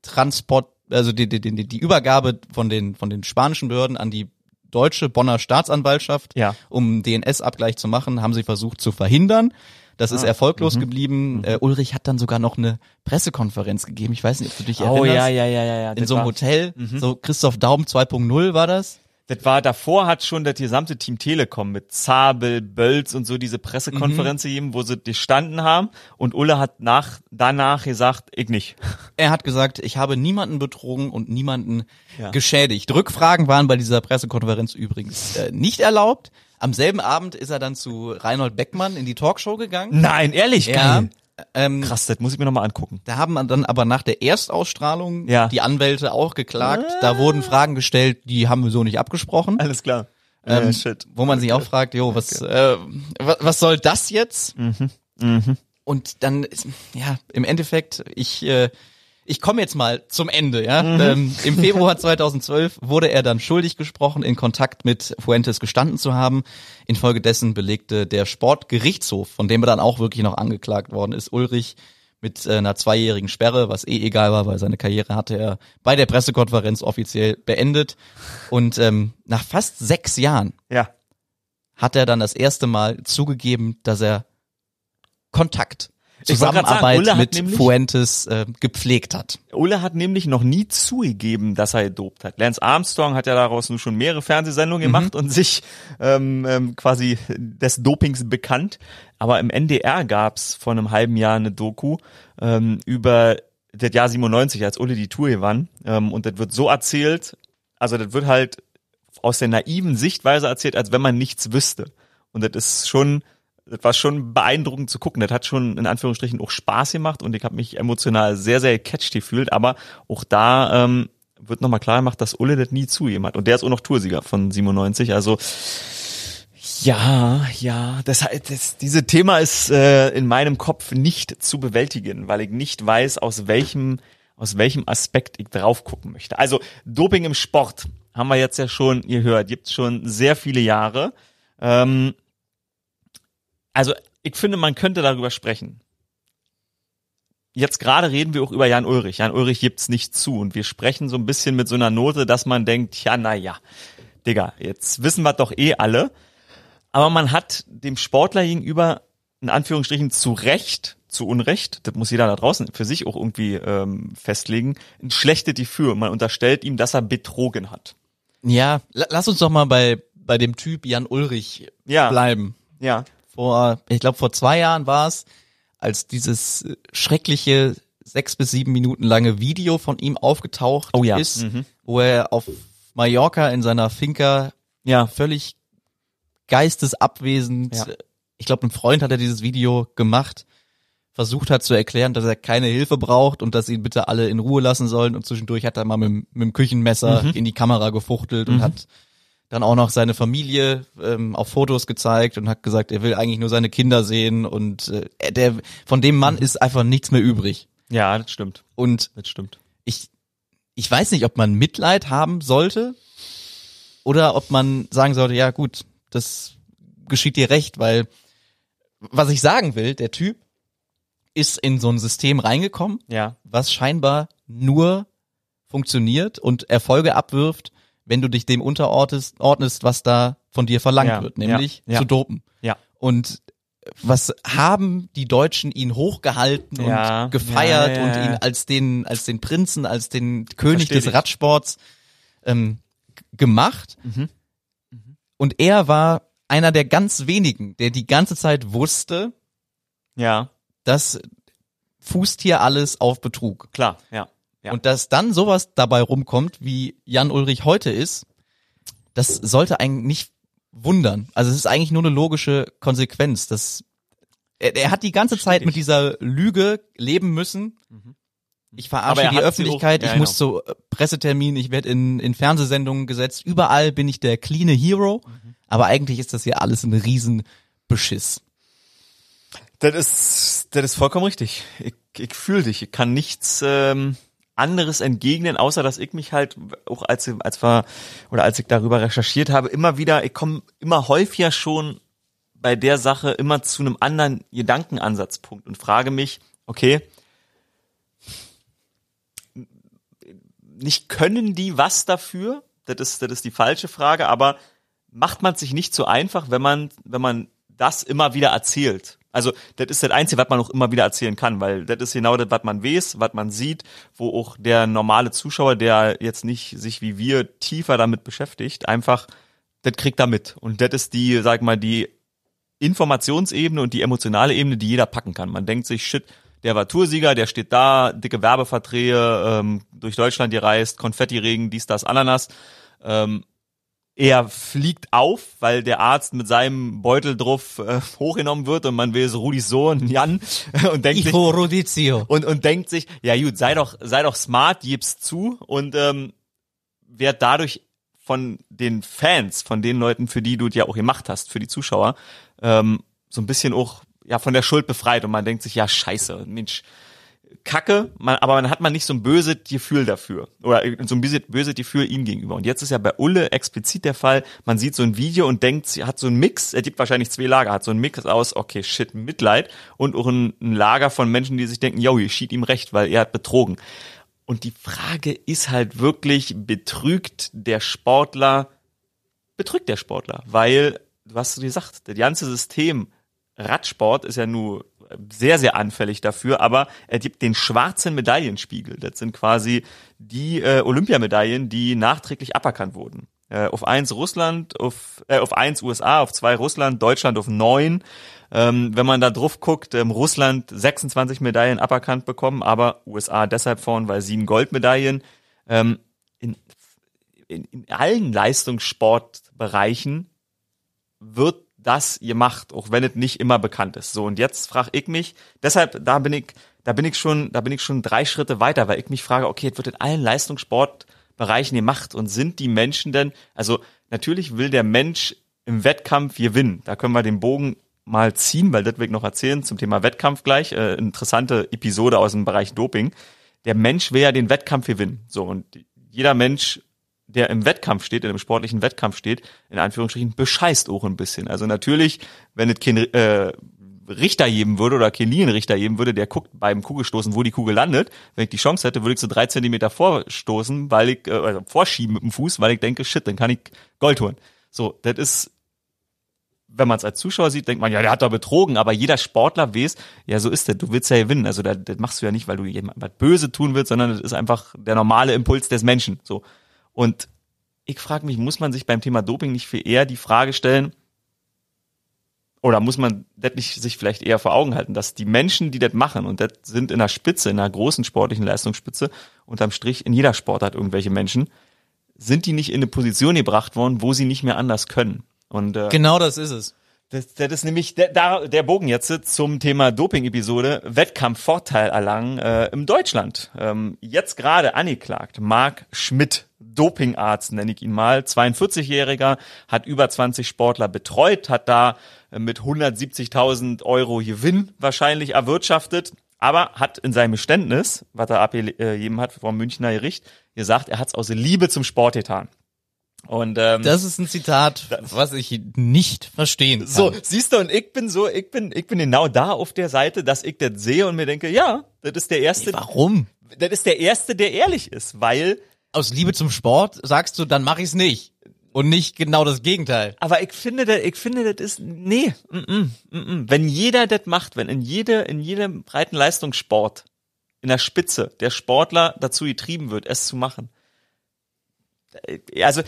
Transport, also die, die, die, die Übergabe von den von den spanischen Behörden an die deutsche Bonner Staatsanwaltschaft, Ja. um DNS-Abgleich zu machen, haben sie versucht zu verhindern. Das Ah, ist erfolglos mhm. geblieben. Äh, Ulrich hat dann sogar noch eine Pressekonferenz gegeben. Ich weiß nicht, ob du dich Oh erinnerst. ja, ja, ja, ja, ja. In so einem Hotel, Mhm. so Christoph Daum 2.0 war das. Das war davor hat schon das gesamte Team Telekom mit Zabel, Bölz und so diese Pressekonferenz Mhm. gegeben, wo sie gestanden haben und Ulle hat nach danach gesagt, ich nicht. [LAUGHS] Er hat gesagt, ich habe niemanden betrogen und niemanden Ja. geschädigt. Rückfragen waren bei dieser Pressekonferenz übrigens äh, nicht erlaubt. Am selben Abend ist er dann zu Reinhold Beckmann in die Talkshow gegangen. Nein, ehrlich, Ja, geil. Ähm, Krass, das muss ich mir nochmal angucken. Da haben dann aber nach der Erstausstrahlung Ja. die Anwälte auch geklagt. Da wurden Fragen gestellt, die haben wir so nicht abgesprochen. Alles klar. Ähm, äh, shit. Wo man sich auch fragt, jo, was, äh, was, was soll das jetzt? Mhm. Und dann, ist- ja, im Endeffekt, ich, äh, ich komme jetzt mal zum Ende, ja. Mhm. Ähm, Im Februar 2012 wurde er dann schuldig gesprochen, in Kontakt mit Fuentes gestanden zu haben. Infolgedessen belegte der Sportgerichtshof, von dem er dann auch wirklich noch angeklagt worden ist, Ulrich mit äh, einer zweijährigen Sperre, was eh egal war, weil seine Karriere hatte er bei der Pressekonferenz offiziell beendet. Und ähm, nach fast sechs Jahren Ja. hat er dann das erste Mal zugegeben, dass er Kontakt, Sagen, Zusammenarbeit hat mit nämlich- Fuentes äh, gepflegt hat. Ulle hat nämlich noch nie zugegeben, dass er gedopt hat. Lance Armstrong hat ja daraus nun schon mehrere Fernsehsendungen gemacht und sich ähm, ähm, quasi des Dopings bekannt. Aber im NDR gab's vor einem halben Jahr eine Doku ähm, über das Jahr 97, als Ulle die Tour gewann. Ähm, und das wird so erzählt, also das wird halt aus der naiven Sichtweise erzählt, als wenn man nichts wüsste. Und das ist schon, das war schon beeindruckend zu gucken. Das hat schon in Anführungsstrichen auch Spaß gemacht und ich habe mich emotional sehr, sehr gecatcht gefühlt. Aber auch da ähm, wird nochmal klar gemacht, dass Ulle das nie zugegeben hat. Und der ist auch noch Toursieger von 97. Also ja, ja, das, das, diese Thema ist äh, in meinem Kopf nicht zu bewältigen, weil ich nicht weiß, aus welchem aus welchem Aspekt ich drauf gucken möchte. Also Doping im Sport haben wir jetzt ja schon gehört, gibt's schon sehr viele Jahre. Ähm, also ich finde, man könnte darüber sprechen. Jetzt gerade reden wir auch über Jan Ulrich. Jan Ulrich gibt's nicht zu und wir sprechen so ein bisschen mit so einer Note, dass man denkt, ja, na ja, Digga, jetzt wissen wir doch eh alle. Aber man hat dem Sportler gegenüber in Anführungsstrichen zu Recht, zu Unrecht, das muss jeder da draußen für sich auch irgendwie ähm, festlegen, ein schlechtes Gefühl. Man unterstellt ihm, dass er betrogen hat. Ja, la- lass uns doch mal bei, bei dem Typ Jan Ulrich Ja. bleiben. Ja, Vor, ich glaube, vor zwei Jahren war es, als dieses schreckliche sechs bis sieben Minuten lange Video von ihm aufgetaucht Oh ja. ist, Mhm. wo er auf Mallorca in seiner Finca ja, völlig geistesabwesend, Ja. ich glaube, ein Freund hat er dieses Video gemacht, versucht hat zu erklären, dass er keine Hilfe braucht und dass ihn bitte alle in Ruhe lassen sollen und zwischendurch hat er mal mit, dem- mit dem Küchenmesser Mhm. in die Kamera gefuchtelt und hat dann auch noch seine Familie ähm, auf Fotos gezeigt und hat gesagt, er will eigentlich nur seine Kinder sehen und äh, er- der von dem. Mann ist einfach nichts mehr übrig. ja, das stimmt. Und Das stimmt. ich, ich weiß nicht, ob man Mitleid haben sollte oder ob man sagen sollte, ja gut, das geschieht dir recht, weil was ich sagen will, der Typ ist in so ein System reingekommen, Ja, was scheinbar nur funktioniert und Erfolge abwirft, wenn du dich dem unterordnest, ordnest, was da von dir verlangt Ja, wird, nämlich ja, zu dopen. ja. Und was haben die Deutschen ihn hochgehalten und gefeiert und ihn als den, als den Prinzen, als den König Versteh des. Radsports ähm, gemacht. Mhm. Und er war einer der ganz wenigen, der die ganze Zeit wusste, Ja, das fußt hier alles auf Betrug. klar, ja. Ja. Und dass dann sowas dabei rumkommt, wie Jan Ulrich heute ist, das sollte eigentlich nicht wundern. Also es ist eigentlich nur eine logische Konsequenz. Das, er, er hat die ganze Zeit mit dieser Lüge leben müssen. Ich Aber verarsche er die Öffentlichkeit, auch- ja, ich muss zu äh, Presseterminen, ich werde in, in Fernsehsendungen gesetzt. Überall bin ich der cleane Hero. Mhm. Aber eigentlich ist das hier alles ein Riesenbeschiss. Das ist, das ist vollkommen richtig. Ich, ich fühle dich. Ich kann nichts ähm, anderes entgegnen, außer dass ich mich halt auch als als wir oder als ich darüber recherchiert habe, immer wieder, ich komme immer häufiger schon bei der Sache immer zu einem anderen Gedankenansatzpunkt und frage mich, okay, nicht können die was dafür? Das ist, das ist die falsche Frage, aber macht man sich nicht so einfach, wenn man, wenn man das immer wieder erzählt? Also, das ist das Einzige, was man auch immer wieder erzählen kann, weil das ist genau das, was man weiß, was man sieht, wo auch der normale Zuschauer, der jetzt nicht sich wie wir tiefer damit beschäftigt, einfach, das kriegt er mit. Und das ist die, sag mal, die Informationsebene und die emotionale Ebene, die jeder packen kann. Man denkt sich, shit, der war Toursieger, der steht da, dicke Werbeverträge, ähm, durch Deutschland gereist, Konfettiregen, dies, das, Ananas. Ähm, er fliegt auf, weil der Arzt mit seinem Beutel drauf äh, hochgenommen wird und man will so Rudis Sohn, Jan, [LAUGHS] und denkt sich, Rodizio. und, und denkt sich, ja gut, sei doch, sei doch smart, gib's zu und ähm, werd dadurch von den Fans, von den Leuten, für die du es ja auch gemacht hast, für die Zuschauer, ähm, so ein bisschen auch ja von der Schuld befreit und man denkt sich, ja scheiße, Mensch, Kacke, man, aber man hat man nicht so ein böses Gefühl dafür oder so ein böses, Gefühl ihm gegenüber. Und jetzt ist ja bei Ulle explizit der Fall, man sieht so ein Video und denkt, sie hat so einen Mix, er gibt wahrscheinlich zwei Lager, hat so einen Mix aus, okay, shit, Mitleid und auch ein, ein Lager von Menschen, die sich denken, yo, ihr schied ihm recht, weil er hat betrogen. Und die Frage ist halt wirklich, betrügt der Sportler, betrügt der Sportler? Weil, du hast gesagt, das ganze System Radsport ist ja nur sehr, sehr anfällig dafür, aber er gibt den schwarzen Medaillenspiegel. Das sind quasi die äh, Olympiamedaillen, die nachträglich aberkannt wurden. Äh, auf eins Russland, auf, äh, auf eins USA, auf zwei Russland, Deutschland auf neun. Ähm, wenn man da drauf guckt, ähm, Russland 26 Medaillen aberkannt bekommen, aber USA deshalb vorn, weil sieben Goldmedaillen. Ähm, in, in, in allen Leistungssportbereichen wird das gemacht, auch wenn es nicht immer bekannt ist. So und jetzt frage ich mich, deshalb da bin ich, da bin ich schon, da bin ich schon drei Schritte weiter, weil ich mich frage, okay, es wird in allen Leistungssportbereichen gemacht und sind die Menschen denn, also natürlich will der Mensch im Wettkampf gewinnen. Da können wir den Bogen mal ziehen, weil das will ich noch erzählen zum Thema Wettkampf gleich. Äh, interessante Episode aus dem Bereich Doping. Der Mensch will ja den Wettkampf gewinnen. So und jeder Mensch der im Wettkampf steht, in einem sportlichen Wettkampf steht, in Anführungsstrichen, bescheißt auch ein bisschen. Also natürlich, wenn es kein äh, Richter geben würde oder kein Linienrichter geben würde, der guckt beim Kugelstoßen, wo die Kugel landet. Wenn ich die Chance hätte, würde ich so drei Zentimeter vorstoßen, weil ich, äh, also vorschieben mit dem Fuß, weil ich denke, shit, dann kann ich Gold holen. So, das ist, wenn man es als Zuschauer sieht, denkt man, ja, der hat da betrogen, aber jeder Sportler weiß, ja, so ist das, du willst ja gewinnen. Also das, das machst du ja nicht, weil du jemandem was Böse tun willst, sondern das ist einfach der normale Impuls des Menschen. So. Und ich frage mich, muss man sich beim Thema Doping nicht viel eher die Frage stellen, oder muss man das nicht sich vielleicht eher vor Augen halten, dass die Menschen, die das machen, und das sind in der Spitze, in einer großen sportlichen Leistungsspitze, unterm Strich in jeder Sportart irgendwelche Menschen, sind die nicht in eine Position gebracht worden, wo sie nicht mehr anders können. Und äh, Genau das ist es. Das, das ist nämlich der, da, der Bogen jetzt zum Thema Doping-Episode, Wettkampfvorteil erlangen äh, im Deutschland. Ähm, jetzt gerade angeklagt, Marc Schmidt, Dopingarzt nenne ich ihn mal, 42-Jähriger, hat über 20 Sportler betreut, hat da äh, mit 170.000 Euro Gewinn wahrscheinlich erwirtschaftet, aber hat in seinem Geständnis, was er abgegeben hat vom Münchner Gericht, gesagt, er hat es aus Liebe zum Sport getan. Und ähm, Das ist ein Zitat, was ich nicht verstehen kann. so, siehst du, und ich bin so, ich bin, ich bin genau da auf der Seite, dass ich das sehe und mir denke, ja, das ist der erste, Warum? das ist der erste, der ehrlich ist, weil, Aus Liebe zum Sport sagst du, dann mach ich's nicht. Und nicht genau das Gegenteil. aber ich finde, das, ich finde, das ist, nee, mm, mm, mm, mm. wenn jeder das macht, wenn in jede, in jedem breiten Leistungssport, in der Spitze, der Sportler dazu getrieben wird, es zu machen. Äh, Also,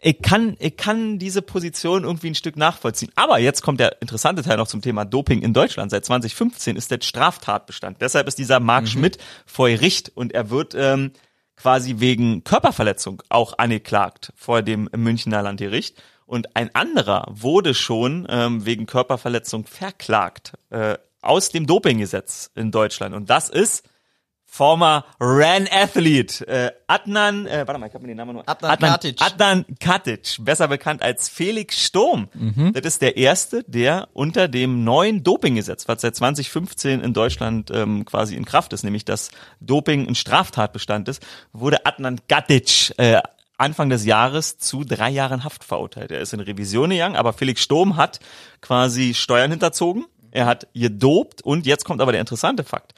ich kann, ich kann diese Position irgendwie ein Stück nachvollziehen. Aber jetzt kommt der interessante Teil noch zum Thema Doping in Deutschland. Seit 2015 ist der Straftatbestand. Deshalb ist dieser Marc Schmidt vor Gericht und er wird ähm, quasi wegen Körperverletzung auch angeklagt vor dem Münchner Landgericht. Und ein anderer wurde schon ähm, wegen Körperverletzung verklagt äh, aus dem Dopinggesetz in Deutschland. Und das ist former Ran Athlete äh, Adnan, äh, warte mal, ich habe mir den Namen nur Adnan Katic. Adnan Katic, besser bekannt als Felix Sturm. Das ist der erste, der unter dem neuen Dopinggesetz, was seit 2015 in Deutschland ähm, quasi in Kraft ist, nämlich dass Doping ein Straftatbestand ist, wurde Adnan Katic äh, Anfang des Jahres zu drei Jahren Haft verurteilt. Er ist in Revision gegangen, aber Felix Sturm hat quasi Steuern hinterzogen. Er hat gedopt und jetzt kommt aber der interessante Fakt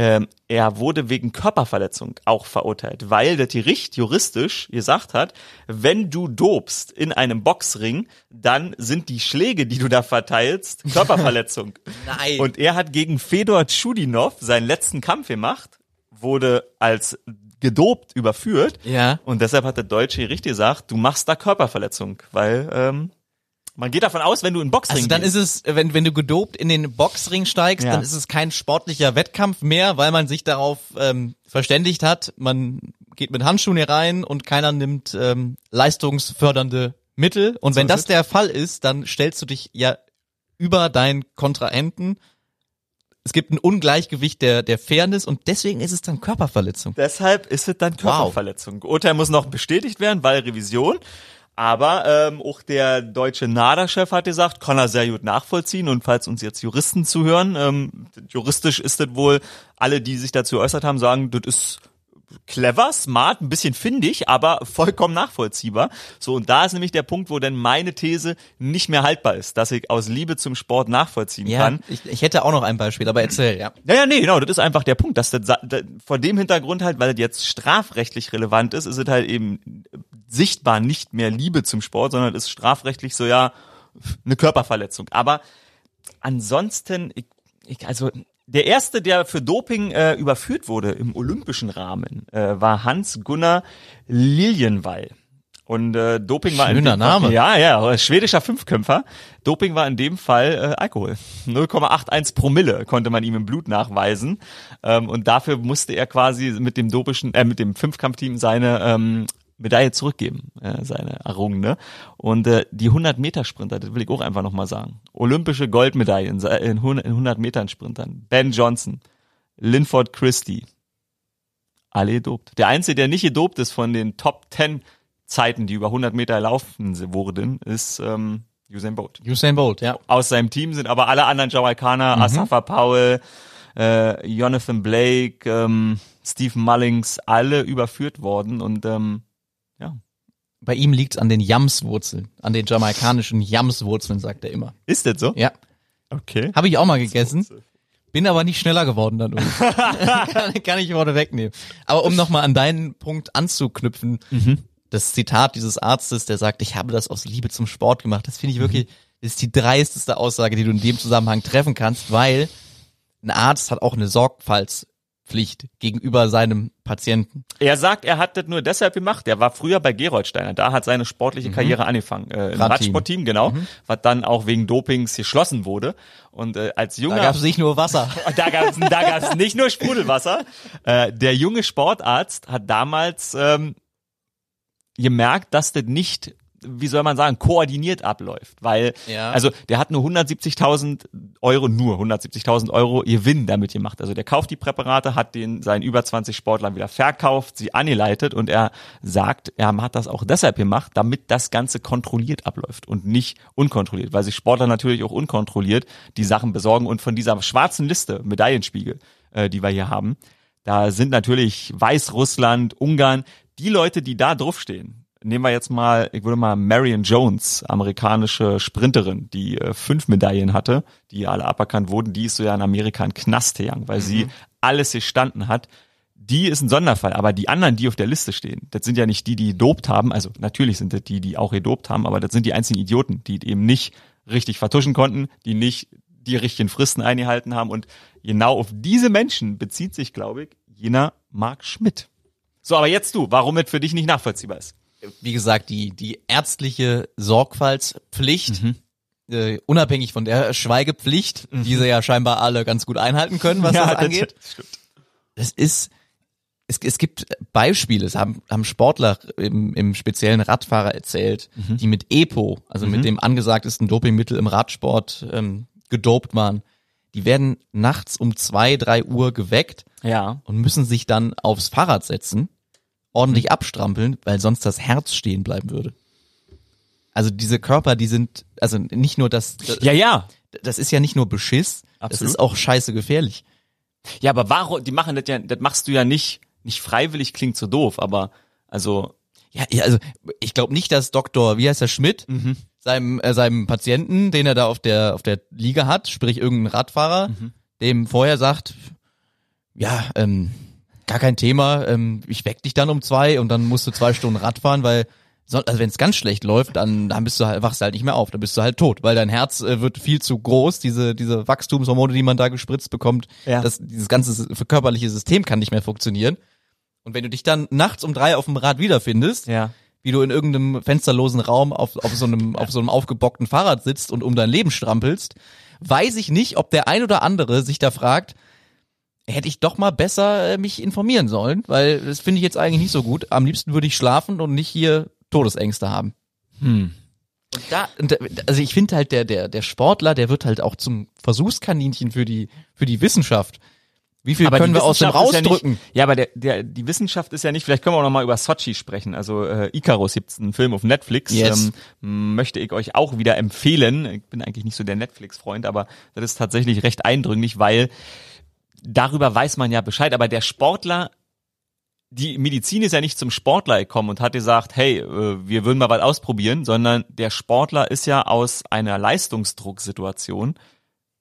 ähm, er wurde wegen Körperverletzung auch verurteilt, weil das Gericht juristisch gesagt hat, wenn du dobst in einem Boxring, dann sind die Schläge, die du da verteilst, [LAUGHS] Körperverletzung. Nein. Und er hat gegen Fedor Tschudinov seinen letzten Kampf gemacht, wurde als gedopt überführt Ja. und deshalb hat der deutsche Gericht gesagt, du machst da Körperverletzung, weil ähm, man geht davon aus, wenn du in Boxring Also dann gehst, ist es, wenn, wenn du gedopt in den Boxring steigst, Ja. dann ist es kein sportlicher Wettkampf mehr, weil man sich darauf ähm, verständigt hat, man geht mit Handschuhen hier rein und keiner nimmt ähm, leistungsfördernde Mittel. Und wenn ist das der Fall ist, dann stellst du dich ja über deinen Kontrahenten. Es gibt ein Ungleichgewicht der, der Fairness und deswegen ist es dann Körperverletzung. Deshalb ist es dann Körperverletzung. Urteil muss noch bestätigt werden, weil Revision. Aber ähm, auch der deutsche NADA-Chef hat gesagt, kann er sehr gut nachvollziehen. Und falls uns jetzt Juristen zuhören, ähm, juristisch ist das wohl, alle, die sich dazu äußert haben, sagen, das ist clever, smart, ein bisschen findig, aber vollkommen nachvollziehbar. So, und da ist nämlich der Punkt, wo dann meine These nicht mehr haltbar ist, dass ich aus Liebe zum Sport nachvollziehen Ja, kann. ich, ich hätte auch noch ein Beispiel, aber erzähl, ja. Ja, ja, nee, genau, das ist einfach der Punkt, dass das, sa- da- vor dem Hintergrund halt, weil das jetzt strafrechtlich relevant ist, ist es halt eben sichtbar nicht mehr Liebe zum Sport, sondern es ist strafrechtlich so, ja, eine Körperverletzung. Aber ansonsten, ich, ich, also der erste, der für Doping äh, überführt wurde im olympischen Rahmen, äh, war Hans Gunnar Lilienwall. Und äh, Doping war in Schöner dem Fall- Name. Ja, ja, schwedischer Fünfkämpfer. Doping war in dem Fall äh, Alkohol. 0,81 Promille konnte man ihm im Blut nachweisen. Ähm, und dafür musste er quasi mit dem dopischen, äh, mit dem Fünfkampfteam seine ähm, Medaille zurückgeben, äh, seine errungene. Und äh, die 100 Meter Sprinter, das will ich auch einfach nochmal sagen. Olympische Goldmedaillen in 100 in 100 Metern Sprintern. Ben Johnson, Linford Christie, alle gedopt. Der einzige, der nicht gedopt ist von den Top 10 Zeiten, die über 100 Meter laufen wurden, ist ähm, Usain Bolt. Usain Bolt, ja. Aus seinem Team sind aber alle anderen Jamaikaner, Asafa Powell, äh, Jonathan Blake, ähm, Steve Mullings, alle überführt worden und ähm, ja. Bei ihm liegt's an den Yamswurzeln, an den jamaikanischen Yamswurzeln, sagt er immer. Ist das so? Ja, Okay. habe ich auch mal gegessen. Bin aber nicht schneller geworden dann. [LAUGHS] kann, kann ich vorne wegnehmen. Aber um nochmal an deinen Punkt anzuknüpfen, das Zitat dieses Arztes, der sagt, ich habe das aus Liebe zum Sport gemacht, das finde ich wirklich, das ist die dreisteste Aussage, die du in dem Zusammenhang treffen kannst, weil ein Arzt hat auch eine Sorgfaltspflicht gegenüber seinem Patienten. Er sagt, er hat das nur deshalb gemacht. Er war früher bei Gerold Steiner. Da hat seine sportliche Karriere angefangen. Äh, Im. Radsportteam, genau. Was dann auch wegen Dopings geschlossen wurde. Und äh, als Da junger... gab es nicht nur Wasser. [LAUGHS] Da gab's da gab's nicht nur Sprudelwasser. Äh, der junge Sportarzt hat damals ähm, gemerkt, dass das nicht, wie soll man sagen, koordiniert abläuft. Weil, Ja. also der hat nur 170.000 Euro, nur 170.000 Euro Gewinn damit gemacht. Also der kauft die Präparate, hat den seinen über 20 Sportlern wieder verkauft, sie angeleitet und er sagt, er hat das auch deshalb gemacht, damit das Ganze kontrolliert abläuft und nicht unkontrolliert, weil sich Sportler natürlich auch unkontrolliert die Sachen besorgen und von dieser schwarzen Liste, Medaillenspiegel, äh, die wir hier haben, da sind natürlich Weißrussland, Ungarn, die Leute, die da draufstehen. Nehmen wir jetzt mal, ich würde mal Marion Jones, amerikanische Sprinterin, die äh, fünf Medaillen hatte, die alle aberkannt wurden, die ist so ja in Amerika in Knast gegangen, weil sie alles gestanden hat. Die ist ein Sonderfall, aber die anderen, die auf der Liste stehen, das sind ja nicht die, die gedopt haben, also natürlich sind das die, die auch gedopt haben, aber das sind die einzigen Idioten, die eben nicht richtig vertuschen konnten, die nicht die richtigen Fristen eingehalten haben und genau auf diese Menschen bezieht sich, glaube ich, jener Mark Schmidt. So, aber jetzt du, warum es für dich nicht nachvollziehbar ist. Wie gesagt, die, die ärztliche Sorgfaltspflicht, äh, unabhängig von der Schweigepflicht, die sie ja scheinbar alle ganz gut einhalten können, was [LAUGHS] das angeht. stimmt. Das ist, es, es gibt Beispiele, es haben, haben Sportler im, im speziellen Radfahrer erzählt, die mit EPO, also mit dem angesagtesten Dopingmittel im Radsport, ähm, gedopt waren. Die werden nachts um zwei, drei Uhr geweckt Ja. und müssen sich dann aufs Fahrrad setzen, ordentlich abstrampeln, weil sonst das Herz stehen bleiben würde. Also diese Körper, die sind, also nicht nur das, Ja, ja. das ist ja nicht nur Beschiss, das Absolut. ist auch scheiße gefährlich. Ja, aber warum, die machen das ja, das machst du ja nicht, nicht freiwillig, klingt so doof, aber, also, Ja, ja also ich glaube nicht, dass Doktor, wie heißt der Schmidt, seinem äh, seinem Patienten, den er da auf der auf der Liga hat, sprich irgendein Radfahrer, dem vorher sagt, ja, ähm, gar kein Thema, ähm, ich weck dich dann um zwei und dann musst du zwei Stunden Rad fahren, weil so, also wenn es ganz schlecht läuft, dann dann bist du halt wachst du halt nicht mehr auf, dann bist du halt tot, weil dein Herz äh, wird viel zu groß, diese diese Wachstumshormone, die man da gespritzt bekommt, Ja. das dieses ganze körperliche System kann nicht mehr funktionieren. Und wenn du dich dann nachts um drei auf dem Rad wiederfindest, ja. wie du in irgendeinem fensterlosen Raum auf, auf so einem, auf so einem aufgebockten Fahrrad sitzt und um dein Leben strampelst, weiß ich nicht, ob der ein oder andere sich da fragt, hätte ich doch mal besser äh, mich informieren sollen, weil das finde ich jetzt eigentlich nicht so gut. Am liebsten würde ich schlafen und nicht hier Todesängste haben. Hm. Und da, und, da- also ich finde halt der, der, der Sportler, der wird halt auch zum Versuchskaninchen für die, für die Wissenschaft. Wie viel können die wir aus dem ist ja rausdrücken? Nicht, ja, aber der, der, die Wissenschaft ist ja nicht, vielleicht können wir auch noch mal über Sochi sprechen. Also äh, Icarus gibt's einen Film auf Netflix. Yes. Ähm, möchte ich euch auch wieder empfehlen. Ich bin eigentlich nicht so der Netflix-Freund, aber das ist tatsächlich recht eindringlich, weil darüber weiß man ja Bescheid. Aber der Sportler, die Medizin ist ja nicht zum Sportler gekommen und hat gesagt, hey, äh, wir würden mal was ausprobieren, sondern der Sportler ist ja aus einer Leistungsdrucksituation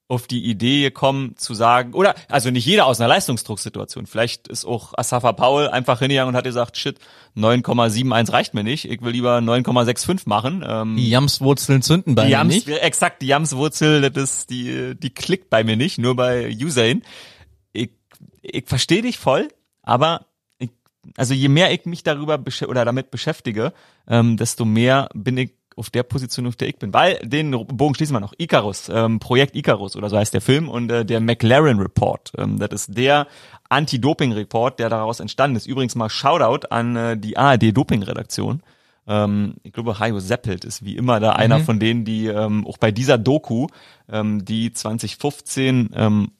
auf die Idee gekommen zu sagen, oder also nicht jeder aus einer Leistungsdrucksituation. Vielleicht ist auch Asafa Paul einfach hingegangen und hat gesagt, shit, 9,71 reicht mir nicht, ich will lieber 9,65 machen. Ähm, Die Jamswurzeln zünden bei die mir Jams, nicht. exakt, die Jamswurzel, das ist die, die klickt bei mir nicht, nur bei Usain. Ich, verstehe dich voll, aber ich, also je mehr ich mich darüber oder damit beschäftige, ähm, desto mehr bin ich auf der Position, auf der ich bin. Weil den Bogen schließen wir noch. Icarus, ähm, Projekt Icarus oder so heißt der Film und äh, der McLaren Report. Ähm, das ist der Anti-Doping-Report, der daraus entstanden ist. Übrigens mal Shoutout an äh, die ARD-Doping-Redaktion. Ähm, ich glaube, Hajo Seppelt ist wie immer da einer von denen, die ähm, auch bei dieser Doku, ähm, die 2015 ähm,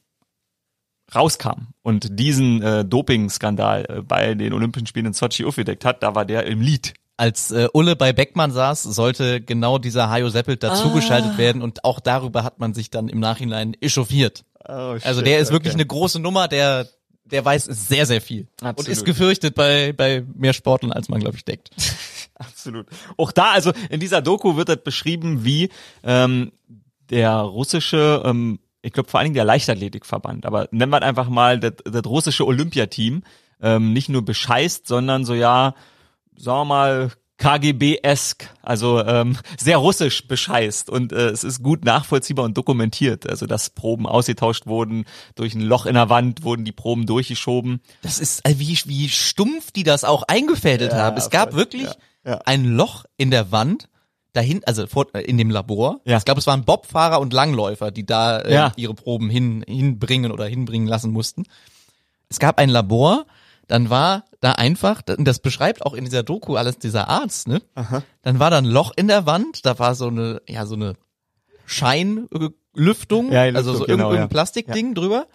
rauskam und diesen äh, Doping-Skandal äh, bei den Olympischen Spielen in Sochi aufgedeckt hat, da war der im Lied. Als äh, Ulle bei Beckmann saß, sollte genau dieser Hajo Seppelt dazugeschaltet werden und auch darüber hat man sich dann im Nachhinein echauffiert. Also der ist wirklich eine große Nummer, der der weiß sehr, sehr viel. Und Absolut. ist gefürchtet bei, bei mehr Sportlern, als man, glaube ich, denkt. [LAUGHS] Absolut. Auch da, also in dieser Doku wird das beschrieben, wie ähm, der russische, ähm, ich glaube vor allen Dingen der Leichtathletikverband, aber nennen wir einfach mal das, das russische Olympiateam, ähm, nicht nur bescheißt, sondern so ja, sagen wir mal, KGB-esk, also ähm, sehr russisch bescheißt und äh, es ist gut nachvollziehbar und dokumentiert. Also dass Proben ausgetauscht wurden, durch ein Loch in der Wand wurden die Proben durchgeschoben. Das ist, äh, wie, wie stumpf die das auch eingefädelt haben. Es gab voll. wirklich Ja, ja. ein Loch in der Wand, dahin, also vor, äh, in dem Labor. Ja. Ich glaube, es waren Bobfahrer und Langläufer, die da äh, Ja. ihre Proben hin, hinbringen oder hinbringen lassen mussten. Es gab ein Labor, dann war da einfach, und das beschreibt auch in dieser Doku alles dieser Arzt, ne? Dann war da ein Loch in der Wand, da war so eine, ja, so eine Scheinlüftung, Ja, also so genau, irgendein ja. Plastikding drüber.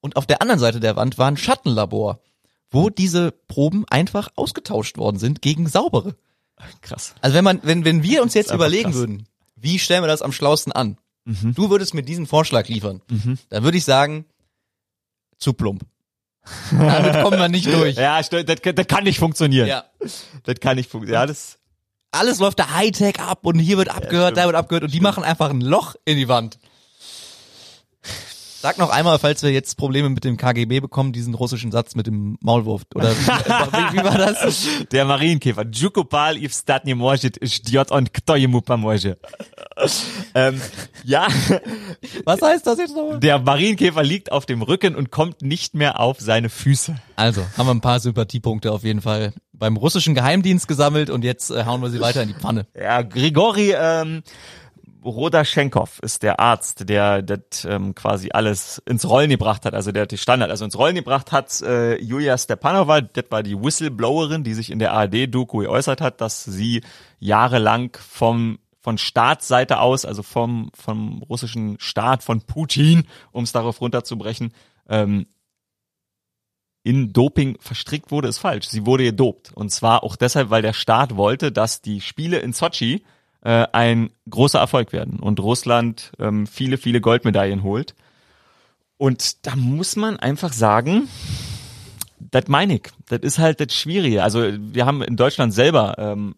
Und auf der anderen Seite der Wand war ein Schattenlabor, wo diese Proben einfach ausgetauscht worden sind gegen saubere. Krass. Also wenn man, wenn, wenn wir uns jetzt überlegen krass. würden, wie stellen wir das am schlausten an? Du würdest mir diesen Vorschlag liefern. Dann würde ich sagen, zu plump. Damit kommen wir nicht durch. [LAUGHS] Ja, das, das kann nicht funktionieren. Ja. Das kann nicht funktionieren. Ja, das Alles läuft da Hightech ab und hier wird abgehört, stimmt. da wird abgehört und die machen einfach ein Loch in die Wand. Sag noch einmal, falls wir jetzt Probleme mit dem KGB bekommen, diesen russischen Satz mit dem Maulwurf. Oder wie, [LAUGHS] wie war das? Der Marienkäfer. Djukopal i wstat nie может, ждет он, кто ему поможет. ähm, ja, Was heißt das jetzt nochmal? der Marienkäfer liegt auf dem Rücken und kommt nicht mehr auf seine Füße. Also, haben wir ein paar Sympathiepunkte auf jeden Fall beim russischen Geheimdienst gesammelt und jetzt äh, hauen wir sie weiter in die Pfanne. Ja, Grigori ähm, Rodaschenkov ist der Arzt, der das ähm, quasi alles ins Rollen gebracht hat, also der die Standard, also ins Rollen gebracht hat. Äh, Julia Stepanova, das war die Whistleblowerin, die sich in der ARD-Doku geäußert hat, dass sie jahrelang vom von Staatsseite aus, also vom vom russischen Staat, von Putin, um es darauf runterzubrechen, ähm, in Doping verstrickt wurde, ist falsch. Sie wurde gedopt. Und zwar auch deshalb, weil der Staat wollte, dass die Spiele in Sochi äh, ein großer Erfolg werden und Russland ähm, viele, viele Goldmedaillen holt. Und da muss man einfach sagen, das meine ich. Das ist halt das Schwierige. Also wir haben in Deutschland selber ähm,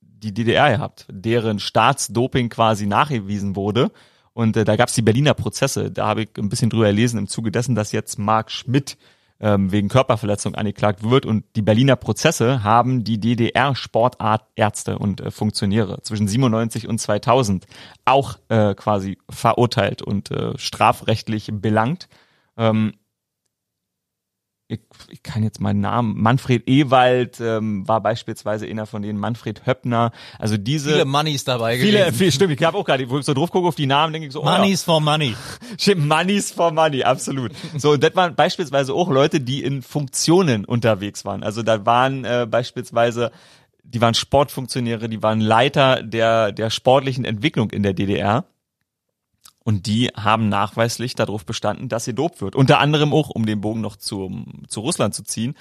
die DDR gehabt, deren Staatsdoping quasi nachgewiesen wurde. Und äh, da gab es die Berliner Prozesse. Da habe ich ein bisschen drüber gelesen im Zuge dessen, dass jetzt Marc Schmidt ähm, wegen Körperverletzung angeklagt wird. Und die Berliner Prozesse haben die DDR-Sportärzte und äh, Funktionäre zwischen 97 und 2000 auch äh, quasi verurteilt und äh, strafrechtlich belangt. Ähm, ich, ich kann jetzt meinen Namen, Manfred Ewald ähm, war beispielsweise einer von denen, Manfred Höppner, also diese... Viele Moneys dabei Viele, gewesen. viel, stimmt, ich habe auch gerade, wo ich so drauf gucke auf die Namen, denke ich so, oh, ja. Moneys for money. [LAUGHS] Stimmt, Moneys for Money, absolut. So, und das waren beispielsweise auch Leute, die in Funktionen unterwegs waren. Also da waren äh, beispielsweise, die waren Sportfunktionäre, die waren Leiter der, der sportlichen Entwicklung in der DDR. Und die haben nachweislich darauf bestanden, dass sie dopt wird. Unter anderem auch, um den Bogen noch zu, zu Russland zu ziehen,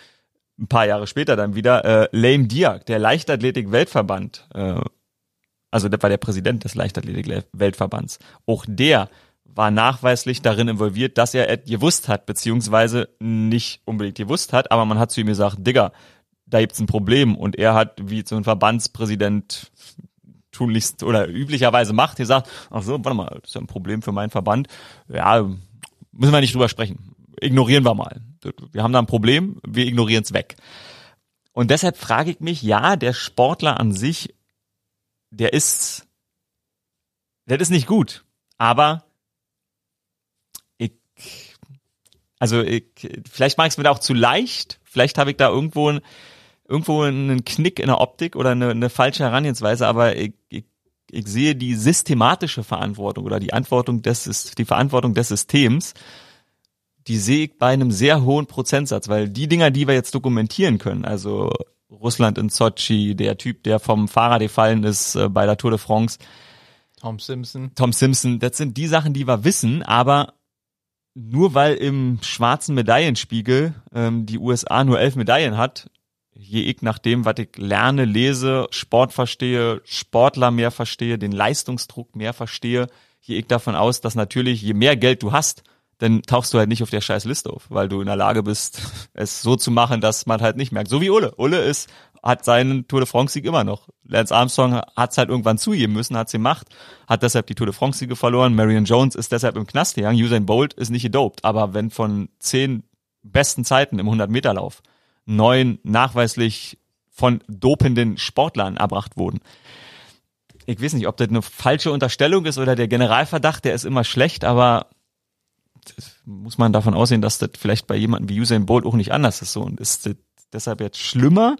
ein paar Jahre später dann wieder, äh, Lame Diak, der Leichtathletik-Weltverband, äh, also das war der Präsident des Leichtathletik-Weltverbands, auch der war nachweislich darin involviert, dass er gewusst hat, beziehungsweise nicht unbedingt gewusst hat, aber man hat zu ihm gesagt, Digga, da gibt's ein Problem und er hat, wie so ein Verbandspräsident tunlichst oder üblicherweise macht, gesagt, ach so, warte mal, das ist ja ein Problem für meinen Verband. Ja, müssen wir nicht drüber sprechen. Ignorieren wir mal. Wir haben da ein Problem, wir ignorieren es weg. Und deshalb frage ich mich, ja, der Sportler an sich, der ist, der ist nicht gut, aber ich, also ich, vielleicht mag ich es mir da auch zu leicht, vielleicht habe ich da irgendwo ein, irgendwo einen Knick in der Optik oder eine, eine falsche Herangehensweise, aber ich, ich, ich sehe die systematische Verantwortung oder die Antwortung des, die Verantwortung des Systems, die sehe ich bei einem sehr hohen Prozentsatz, weil die Dinger, die wir jetzt dokumentieren können, also Russland in Sochi, der Typ, der vom Fahrrad gefallen ist äh, bei der Tour de France, Tom Simpson. Tom Simpson, das sind die Sachen, die wir wissen, aber nur weil im schwarzen Medaillenspiegel ähm, die USA nur elf Medaillen hat, je ich nach dem, was ich lerne, lese, Sport verstehe, Sportler mehr verstehe, den Leistungsdruck mehr verstehe, gehe ich davon aus, dass natürlich je mehr Geld du hast, dann tauchst du halt nicht auf der scheiß Liste auf, weil du in der Lage bist, [LAUGHS] es so zu machen, dass man halt nicht merkt. So wie Ulle. Ulle ist, hat seinen Tour de France-Sieg immer noch. Lance Armstrong hat es halt irgendwann zugeben müssen, hat sie gemacht, hat deshalb die Tour de France-Siege verloren. Marion Jones ist deshalb im Knast gegangen. Usain Bolt ist nicht gedopt. Aber wenn von zehn besten Zeiten im 100-Meter-Lauf neun nachweislich von dopenden Sportlern erbracht wurden. Ich weiß nicht, ob das eine falsche Unterstellung ist oder der Generalverdacht, der ist immer schlecht, aber muss man davon ausgehen, dass das vielleicht bei jemandem wie Usain Bolt auch nicht anders ist so und ist das deshalb jetzt schlimmer,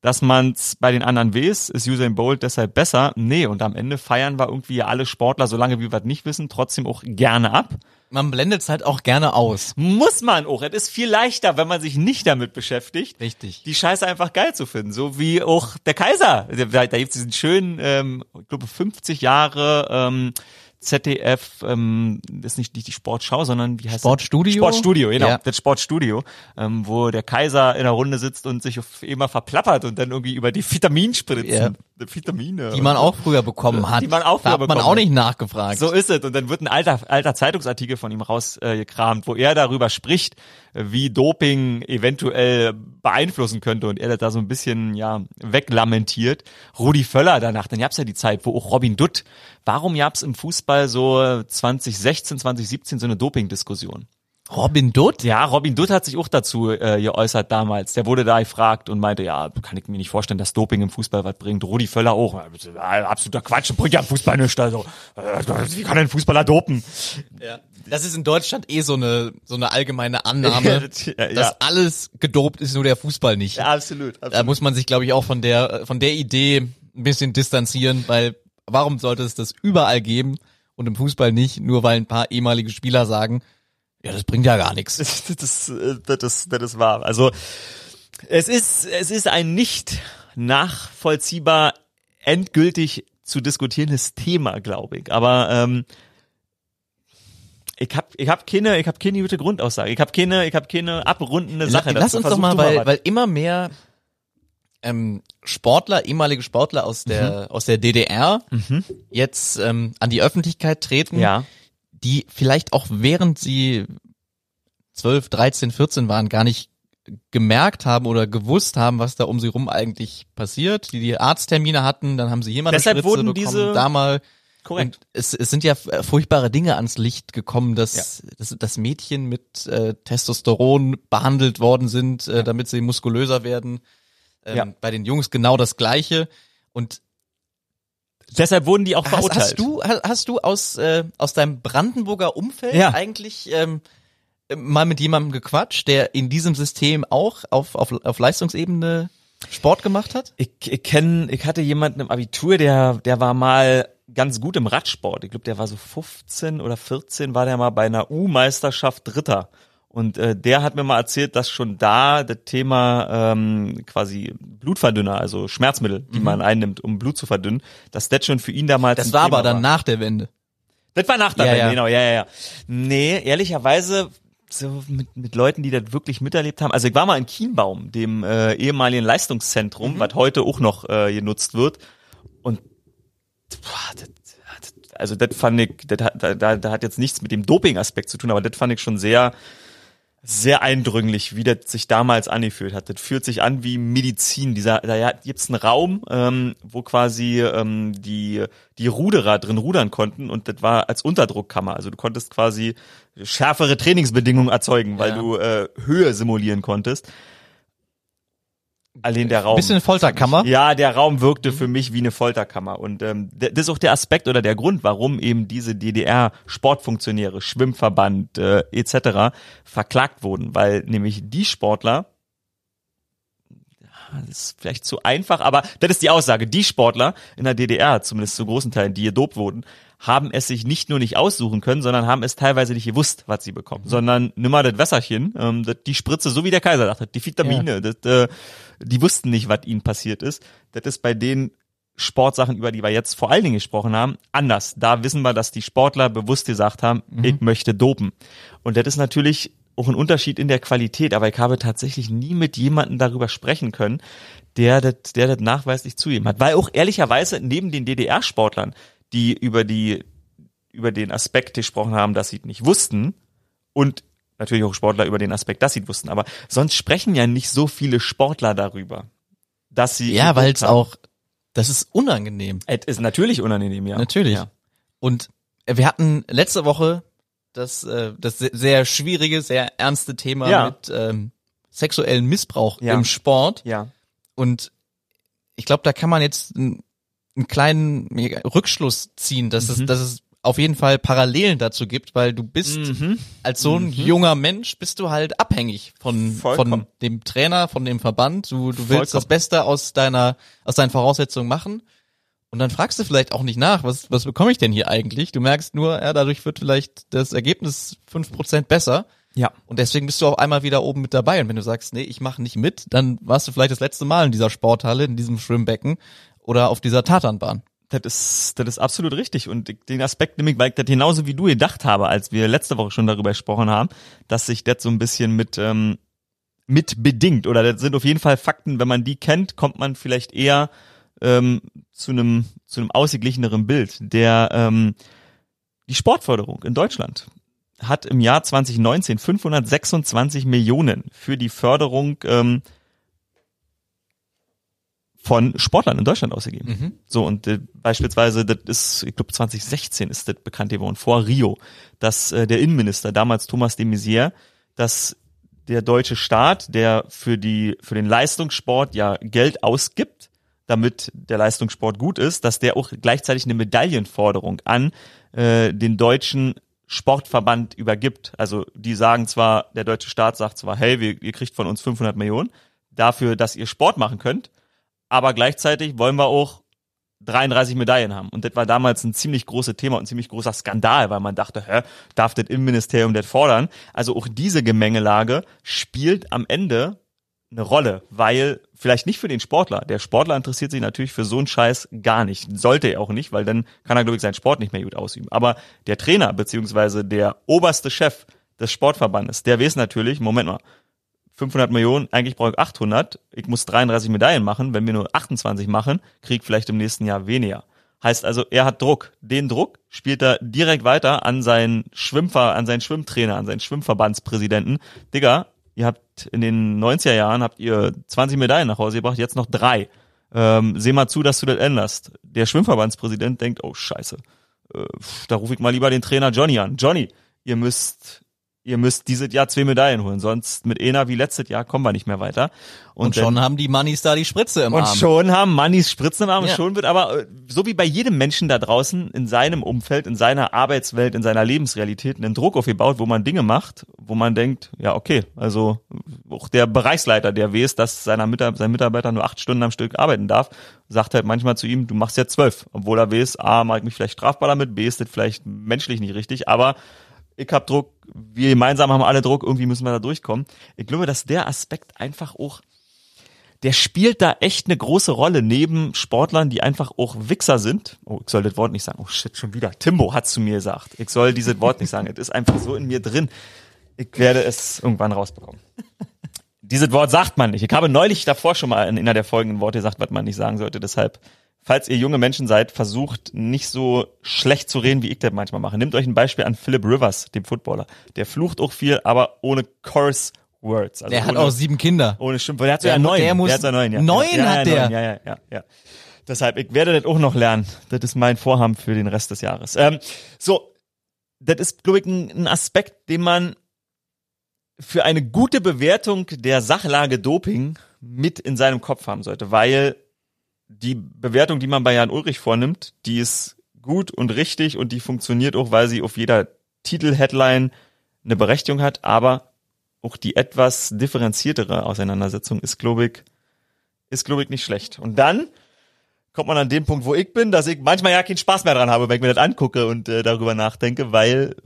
dass man es bei den anderen weiß, ist Usain Bolt deshalb besser? Nee, und am Ende feiern wir irgendwie alle Sportler, solange wir es nicht wissen, trotzdem auch gerne ab. Man blendet es halt auch gerne aus. Muss man auch. Es ist viel leichter, wenn man sich nicht damit beschäftigt, Richtig. die Scheiße einfach geil zu finden. So wie auch der Kaiser. Da, da gibt es diesen schönen, ähm, ich glaube 50 Jahre ähm, ZDF, ähm, das ist nicht, nicht die Sportschau, sondern wie heißt Sportstudio? Das? Sportstudio, genau, Ja. das Sportstudio, ähm, wo der Kaiser in der Runde sitzt und sich auf immer verplappert und dann irgendwie über die Vitaminspritzen, Ja. Die Vitamine. Die man auch früher bekommen hat. Die man auch da früher hat man bekommen auch nicht nachgefragt. So ist es. Und dann wird ein alter, alter Zeitungsartikel von ihm rausgekramt, äh, gekramt, wo er darüber spricht, wie Doping eventuell beeinflussen könnte und er das da so ein bisschen ja weglamentiert. Rudi Völler danach, dann gab's ja die Zeit, wo auch Robin Dutt, warum gab's im Fußball so 2016, 2017 so eine Doping-Diskussion? Robin Dutt? Ja, Robin Dutt hat sich auch dazu äh, geäußert damals. Der wurde da gefragt und meinte, ja, kann ich mir nicht vorstellen, dass Doping im Fußball was bringt. Rudi Völler auch. Absoluter Quatsch, bringt ja im Fußball nichts. Also, äh, wie kann ein Fußballer dopen? Ja. Das ist in Deutschland eh so eine, so eine allgemeine Annahme, Ja, [LAUGHS] ja. dass alles gedopt ist, nur der Fußball nicht. Ja, absolut. absolut. Da muss man sich, glaube ich, auch von der, von der Idee ein bisschen distanzieren, weil warum sollte es das überall geben und im Fußball nicht, nur weil ein paar ehemalige Spieler sagen, ja, das bringt ja gar nichts. das, [LAUGHS] das, äh, das, ist, das ist wahr. Also es ist, es ist ein nicht nachvollziehbar endgültig zu diskutierendes Thema, glaube ich. Aber ähm, ich hab, ich hab keine, ich hab keine gute Grundaussage. Ich hab keine, ich hab keine abrundende Sache. Lass dazu. uns doch mal, weil, was. weil immer mehr ähm, Sportler, ehemalige Sportler aus der aus der DDR jetzt ähm, an die Öffentlichkeit treten, ja, die vielleicht auch während sie 12, 13, 14 waren, gar nicht gemerkt haben oder gewusst haben, was da um sie rum eigentlich passiert, die die Arzttermine hatten, dann haben sie eine Deshalb Spritze wurden bekommen, diese- da mal korrekt. und es, es sind ja f- furchtbare Dinge ans Licht gekommen, dass, dass, dass Mädchen mit äh, Testosteron behandelt worden sind, äh, damit sie muskulöser werden. Ähm, Ja. Bei den Jungs genau das Gleiche. Und Deshalb wurden die auch hast, verurteilt. hast du hast, du aus äh, aus deinem Brandenburger Umfeld Ja. eigentlich ähm, mal mit jemandem gequatscht, der in diesem System auch auf auf, auf Leistungsebene Sport gemacht hat? Ich, ich kenn, ich hatte jemanden im Abitur, der, der war mal ganz gut im Radsport. Ich glaube, der war so 15 oder 14, war der mal bei einer U-Meisterschaft Dritter. Und äh, der hat mir mal erzählt, dass schon da das Thema ähm, quasi Blutverdünner, also Schmerzmittel, die man einnimmt, um Blut zu verdünnen, dass das schon für ihn damals Das war Thema aber dann nach der Wende. Das war nach der Ja, Wende, ja. genau, ja, ja, ja. Nee, ehrlicherweise, so mit, mit Leuten, die das wirklich miterlebt haben. Also ich war mal in Kienbaum, dem äh, ehemaligen Leistungszentrum, was heute auch noch äh, genutzt wird. Und boah, das, das, also das fand ich, das hat, da, da, da hat jetzt nichts mit dem Doping-Aspekt zu tun, aber das fand ich schon sehr, sehr eindrücklich, wie das sich damals angefühlt hat. Das fühlt sich an wie Medizin. Dieser, da gibt's einen Raum, ähm, wo quasi ähm, die die Ruderer drin rudern konnten und das war als Unterdruckkammer. Also du konntest quasi schärfere Trainingsbedingungen erzeugen, weil Ja. du äh, Höhe simulieren konntest. Allein der Raum. Bisschen Folterkammer. Ja, der Raum wirkte für mich wie eine Folterkammer. Und ähm, das ist auch der Aspekt oder der Grund, warum eben diese DDR-Sportfunktionäre, Schwimmverband äh, etc. verklagt wurden, weil nämlich die Sportler, das ist vielleicht zu einfach, aber das ist die Aussage, die Sportler in der DDR, zumindest zu großen Teilen, die gedopt wurden, haben es sich nicht nur nicht aussuchen können, sondern haben es teilweise nicht gewusst, was sie bekommen, sondern nimm mal das Wässerchen, ähm, das, die Spritze, so wie der Kaiser dachte, die Vitamine, das, äh, die wussten nicht, was ihnen passiert ist. Das ist bei den Sportsachen, über die wir jetzt vor allen Dingen gesprochen haben, anders. Da wissen wir, dass die Sportler bewusst gesagt haben, ich möchte dopen. Und das ist natürlich auch ein Unterschied in der Qualität, aber ich habe tatsächlich nie mit jemandem darüber sprechen können, der das, der das nachweislich zugeben hat. Weil auch ehrlicherweise neben den DDR-Sportlern, die über die, über den Aspekt gesprochen haben, dass sie es nicht wussten und natürlich auch Sportler über den Aspekt, dass sie es wussten, aber sonst sprechen ja nicht so viele Sportler darüber, dass sie Ja, weil es auch, das ist unangenehm. Es ist natürlich unangenehm, ja. Natürlich. Ja. Und äh, wir hatten letzte Woche das, äh, das se- sehr schwierige, sehr ernste Thema Ja. mit ähm, sexuellen Missbrauch Ja. im Sport. Ja. Und ich glaube, da kann man jetzt einen, einen kleinen Rückschluss ziehen, dass, Mhm. es, dass es auf jeden Fall Parallelen dazu gibt, weil du bist Mhm. als so ein junger Mensch bist du halt abhängig von Vollkommen. von dem Trainer, von dem Verband. Du du willst Vollkommen. das Beste aus deiner aus deinen Voraussetzungen machen. Und dann fragst du vielleicht auch nicht nach, was was bekomme ich denn hier eigentlich? Du merkst nur, ja, dadurch wird vielleicht das Ergebnis fünf Prozent besser. Ja. Und deswegen bist du auf einmal wieder oben mit dabei. Und wenn du sagst, nee, ich mache nicht mit, dann warst du vielleicht das letzte Mal in dieser Sporthalle, in diesem Schwimmbecken oder auf dieser Tatanbahn. Das ist, das ist absolut richtig. Und den Aspekt nehme ich, weil ich das genauso wie du gedacht habe, als wir letzte Woche schon darüber gesprochen haben, dass sich das so ein bisschen mit, ähm, mit bedingt. Oder das sind auf jeden Fall Fakten, wenn man die kennt, kommt man vielleicht eher ähm, zu einem zu einem ausgeglicheneren Bild. Der ähm, die Sportförderung in Deutschland hat im Jahr 2019 526 Millionen für die Förderung ähm, von Sportlern in Deutschland ausgegeben. So und äh, beispielsweise, das ist, ich glaube 2016 ist das bekannt geworden, vor Rio, dass äh, der Innenminister, damals Thomas de Maizière, dass der deutsche Staat, der für die für den Leistungssport ja Geld ausgibt, damit der Leistungssport gut ist, dass der auch gleichzeitig eine Medaillenforderung an äh, den deutschen Sportverband übergibt. Also die sagen zwar, der deutsche Staat sagt zwar, hey, wir, ihr kriegt von uns 500 Millionen dafür, dass ihr Sport machen könnt, aber gleichzeitig wollen wir auch 33 Medaillen haben. Und das war damals ein ziemlich großes Thema und ziemlich großer Skandal, weil man dachte, hä, darf das Innenministerium das fordern? Also auch diese Gemengelage spielt am Ende eine Rolle, weil vielleicht nicht für den Sportler. Der Sportler interessiert sich natürlich für so einen Scheiß gar nicht. Sollte er auch nicht, weil dann kann er, glaube ich, seinen Sport nicht mehr gut ausüben. Aber der Trainer beziehungsweise der oberste Chef des Sportverbandes, der weiß natürlich, Moment mal, 500 Millionen, eigentlich brauche ich 800, ich muss 33 Medaillen machen, wenn wir nur 28 machen, krieg vielleicht im nächsten Jahr weniger. Heißt also, er hat Druck. Den Druck spielt er direkt weiter an seinen Schwimmver, an seinen Schwimmtrainer, an seinen Schwimmverbandspräsidenten. Digga, ihr habt in den 90er Jahren habt ihr 20 Medaillen nach Hause gebracht, jetzt noch drei. Ähm, seh mal zu, dass du das änderst. Der Schwimmverbandspräsident denkt, oh scheiße, äh, da rufe ich mal lieber den Trainer Johnny an. Johnny, ihr müsst ihr müsst dieses Jahr zwei Medaillen holen, sonst mit Ena wie letztes Jahr kommen wir nicht mehr weiter. Und, schon haben die Mannis da die Spritze im und Arm. schon haben Mannis Spritzen im Arm, Ja. schon wird aber, äh, so wie bei jedem Menschen da draußen, in seinem Umfeld, in seiner Arbeitswelt, in seiner Lebensrealität, einen Druck aufgebaut, wo man Dinge macht, wo man denkt, ja, okay, also auch der Bereichsleiter, der weiß, dass seiner Mitar sein Mitarbeiter nur acht Stunden am Stück arbeiten darf, sagt halt manchmal zu ihm, du machst jetzt zwölf, obwohl er weiß, A, mache ich mich vielleicht strafbar damit, B, ist das vielleicht menschlich nicht richtig, aber ich hab Druck, wir gemeinsam haben alle Druck, irgendwie müssen wir da durchkommen. Ich glaube, dass der Aspekt einfach auch der spielt da echt eine große Rolle neben Sportlern, die einfach auch Wichser sind. Oh, ich soll das Wort nicht sagen. Oh shit, schon wieder. Timbo hat's zu mir gesagt. Ich soll dieses Wort nicht sagen. Es ist einfach so in mir drin. Ich werde es irgendwann rausbekommen. Dieses Wort sagt man nicht. Ich habe neulich davor schon mal in einer der folgenden Worte gesagt, was man nicht sagen sollte. Deshalb, falls ihr junge Menschen seid, versucht nicht so schlecht zu reden, wie ich das manchmal mache. Nehmt euch ein Beispiel an Philip Rivers, dem Footballer. Der flucht auch viel, aber ohne Curse Words. Also Der hat ohne, auch sieben Kinder. ohne Schimpfwörter. Der hat sogar mu- neun. der muss- der hat sogar neun, ja. neun ja, hat ja, der. Neun, ja, ja, ja, ja. Deshalb, ich werde das auch noch lernen. Das ist mein Vorhaben für den Rest des Jahres. Ähm, so, das ist, glaube ich, ein Aspekt, den man für eine gute Bewertung der Sachlage Doping mit in seinem Kopf haben sollte, weil die Bewertung, die man bei Jan Ulrich vornimmt, die ist gut und richtig und die funktioniert auch, weil sie auf jeder Titel-Headline eine Berechtigung hat, aber auch die etwas differenziertere Auseinandersetzung ist, glaube ich, ist, glaube ich, nicht schlecht. Und dann kommt man an den Punkt, wo ich bin, dass ich manchmal ja keinen Spaß mehr dran habe, wenn ich mir das angucke und äh, darüber nachdenke, weil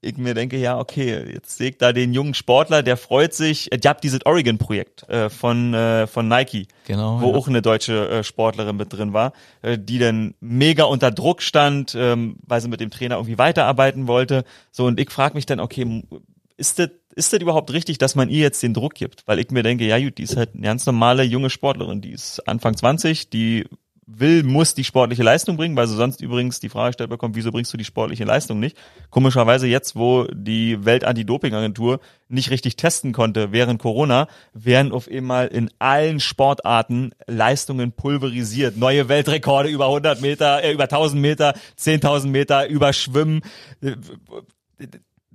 ich mir denke, ja, okay, jetzt sehe ich da den jungen Sportler, der freut sich. Ihr habt dieses Oregon-Projekt äh, von, äh, von Nike, Genau, wo ja. auch eine deutsche äh, Sportlerin mit drin war, äh, die dann mega unter Druck stand, ähm, weil sie mit dem Trainer irgendwie weiterarbeiten wollte. So, und ich frage mich dann, okay, ist das, ist das überhaupt richtig, dass man ihr jetzt den Druck gibt? Weil ich mir denke, ja gut, die ist halt eine ganz normale junge Sportlerin, die ist Anfang 20, die will, muss die sportliche Leistung bringen, weil sie sonst übrigens die Frage gestellt bekommt, wieso bringst du die sportliche Leistung nicht? Komischerweise jetzt, wo die Welt-Anti-Doping-Agentur nicht richtig testen konnte während Corona, werden auf einmal in allen Sportarten Leistungen pulverisiert. Neue Weltrekorde über 100 Meter, äh, über 1000 Meter, 10.000 Meter, über Schwimmen, äh,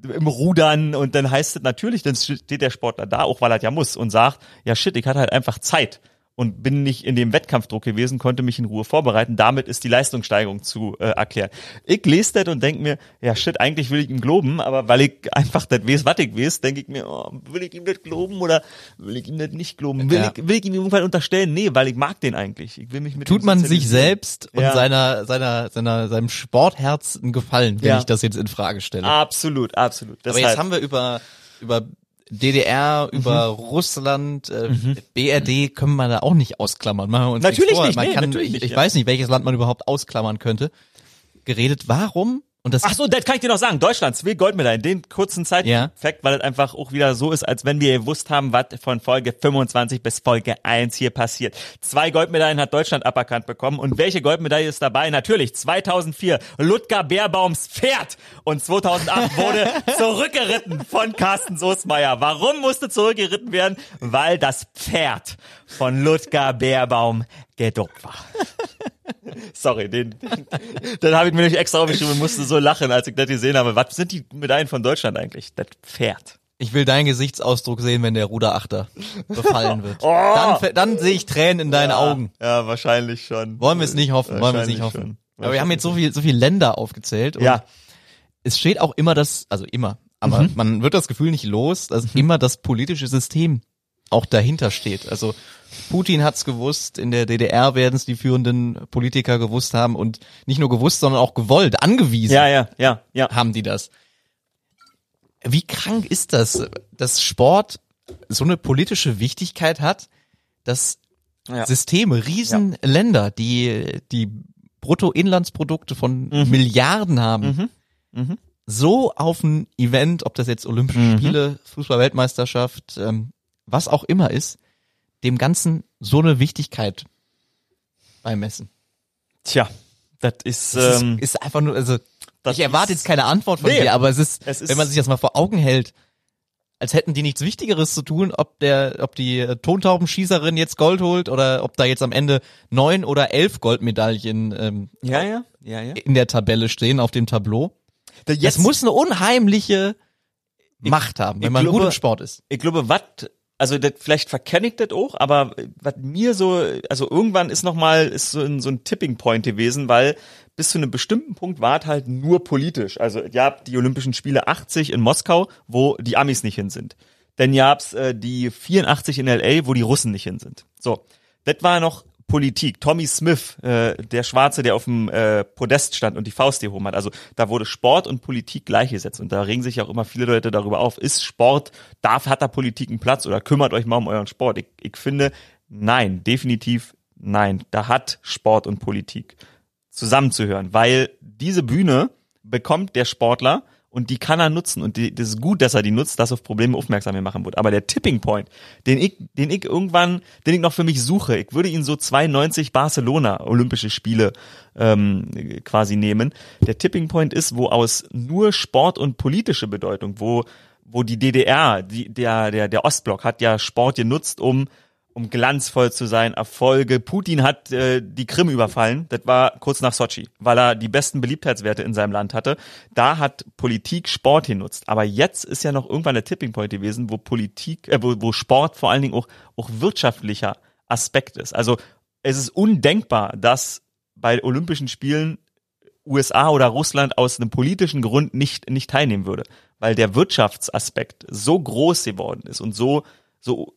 im Rudern und dann heißt es natürlich, dann steht der Sportler da, auch weil er ja muss und sagt, ja shit, ich hatte halt einfach Zeit und bin nicht in dem Wettkampfdruck gewesen, konnte mich in Ruhe vorbereiten. Damit ist die Leistungssteigerung zu äh, erklären. Ich lese das und denke mir, ja shit, eigentlich will ich ihm globen, aber weil ich einfach das weiß, was ich weiß, denke ich mir, oh, will ich ihm das globen oder will ich ihm das nicht globen? Will, Ja. ich, will ich ihm irgendwann unterstellen? Nee, weil ich mag den eigentlich. Ich will mich mit Tut man sich selbst und Ja. seiner, seiner, seiner, seinem Sportherz einen Gefallen, wenn Ja. ich das jetzt in Frage stelle. Absolut, absolut. Aber Deshalb- jetzt haben wir über, über DDR, Mhm. über Russland, äh, BRD können wir da auch nicht ausklammern. Machen wir uns Natürlich nicht, Man nee, kann, ich, nicht, ich ja. weiß nicht, welches Land man überhaupt ausklammern könnte. Geredet, warum Und das Ach so, das kann ich dir noch sagen. Deutschland, zwei Goldmedaillen. Den kurzen Zeit Ja. Weil es einfach auch wieder so ist, als wenn wir gewusst haben, was von Folge 25 bis Folge 1 hier passiert. Zwei Goldmedaillen hat Deutschland aberkannt bekommen. Und welche Goldmedaille ist dabei? Natürlich 2004 Ludger Beerbaums Pferd. Und 2008 [LAUGHS] wurde zurückgeritten von Carsten Soßmeier. Warum musste zurückgeritten werden? Weil das Pferd von Ludger Beerbaum gedopt war. [LAUGHS] Sorry, den, den, habe ich mir nicht extra aufgeschrieben und musste so lachen, als ich das gesehen habe. Was sind die Medaillen von Deutschland eigentlich? Das Pferd. Ich will deinen Gesichtsausdruck sehen, wenn der Ruderachter befallen wird. [LAUGHS] Oh! Dann, dann sehe ich Tränen in deinen Augen. Ja, wahrscheinlich schon. Wollen wir es nicht hoffen, wollen wir es nicht hoffen. schon. Aber wir haben jetzt so viel, so viele Länder aufgezählt. Und Ja. Es steht auch immer das, also immer, aber man wird das Gefühl nicht los, dass immer das politische System auch dahinter steht. Also Putin hat's gewusst, in der DDR werden es die führenden Politiker gewusst haben und nicht nur gewusst, sondern auch gewollt, angewiesen Ja, ja, ja, ja. haben die das. Wie krank ist das, dass Sport so eine politische Wichtigkeit hat, dass Ja. Systeme, Riesenländer, die die Bruttoinlandsprodukte von Milliarden haben, so auf ein Event, ob das jetzt Olympische Spiele, Fußball-Weltmeisterschaft, ähm, was auch immer ist, dem Ganzen so eine Wichtigkeit beimessen. Tja, das ist, Das ähm, ist, ist einfach nur, also ich erwarte jetzt keine Antwort von Nee, dir, aber es ist, es ist- wenn man sich das mal vor Augen hält, als hätten die nichts Wichtigeres zu tun, ob der, ob die äh, Tontaubenschießerin jetzt Gold holt oder ob da jetzt am Ende neun oder elf Goldmedaillen ähm, ja, ja, ja, ja. in der Tabelle stehen auf dem Tableau. Da Das muss eine unheimliche Macht haben, wenn man gut glaube- im Sport ist. ich glaube, was, also das, vielleicht verkenne ich das auch, aber was mir so, also irgendwann ist noch mal ist so ein, so ein Tipping Point gewesen, weil bis zu einem bestimmten Punkt war es halt nur politisch. Also habt die Olympischen Spiele 80 in Moskau, wo die Amis nicht hin sind. Dann gab's äh, die 84 in LA, wo die Russen nicht hin sind. So, das war noch Politik. Tommy Smith, äh, der Schwarze, der auf dem äh, Podest stand und die Faust gehoben hat. Also da wurde Sport und Politik gleichgesetzt. Und da regen sich auch immer viele Leute darüber auf. Ist Sport, darf, hat da Politik einen Platz oder kümmert euch mal um euren Sport? Ich, ich finde, nein, definitiv nein. Da hat Sport und Politik zusammenzuhören, weil diese Bühne bekommt der Sportler und die kann er nutzen und die, das ist gut, dass er die nutzt, dass auf Probleme aufmerksam machen wird. Aber der Tipping Point, den ich, den ich irgendwann, den ich noch für mich suche, ich würde ihn so 92 Barcelona Olympische Spiele ähm, quasi nehmen. Der Tipping Point ist, wo aus nur Sport und politische Bedeutung, wo wo die DDR, die, der der der Ostblock hat ja Sport genutzt, um um glanzvoll zu sein, Erfolge. Putin hat äh, die Krim überfallen. Das war kurz nach Sochi, weil er die besten Beliebtheitswerte in seinem Land hatte. Da hat Politik Sport genutzt. Aber jetzt ist ja noch irgendwann der Tipping Point gewesen, wo Politik, äh, wo, wo Sport vor allen Dingen auch, auch wirtschaftlicher Aspekt ist. Also es ist undenkbar, dass bei Olympischen Spielen USA oder Russland aus einem politischen Grund nicht, nicht teilnehmen würde, weil der Wirtschaftsaspekt so groß geworden ist und so, so,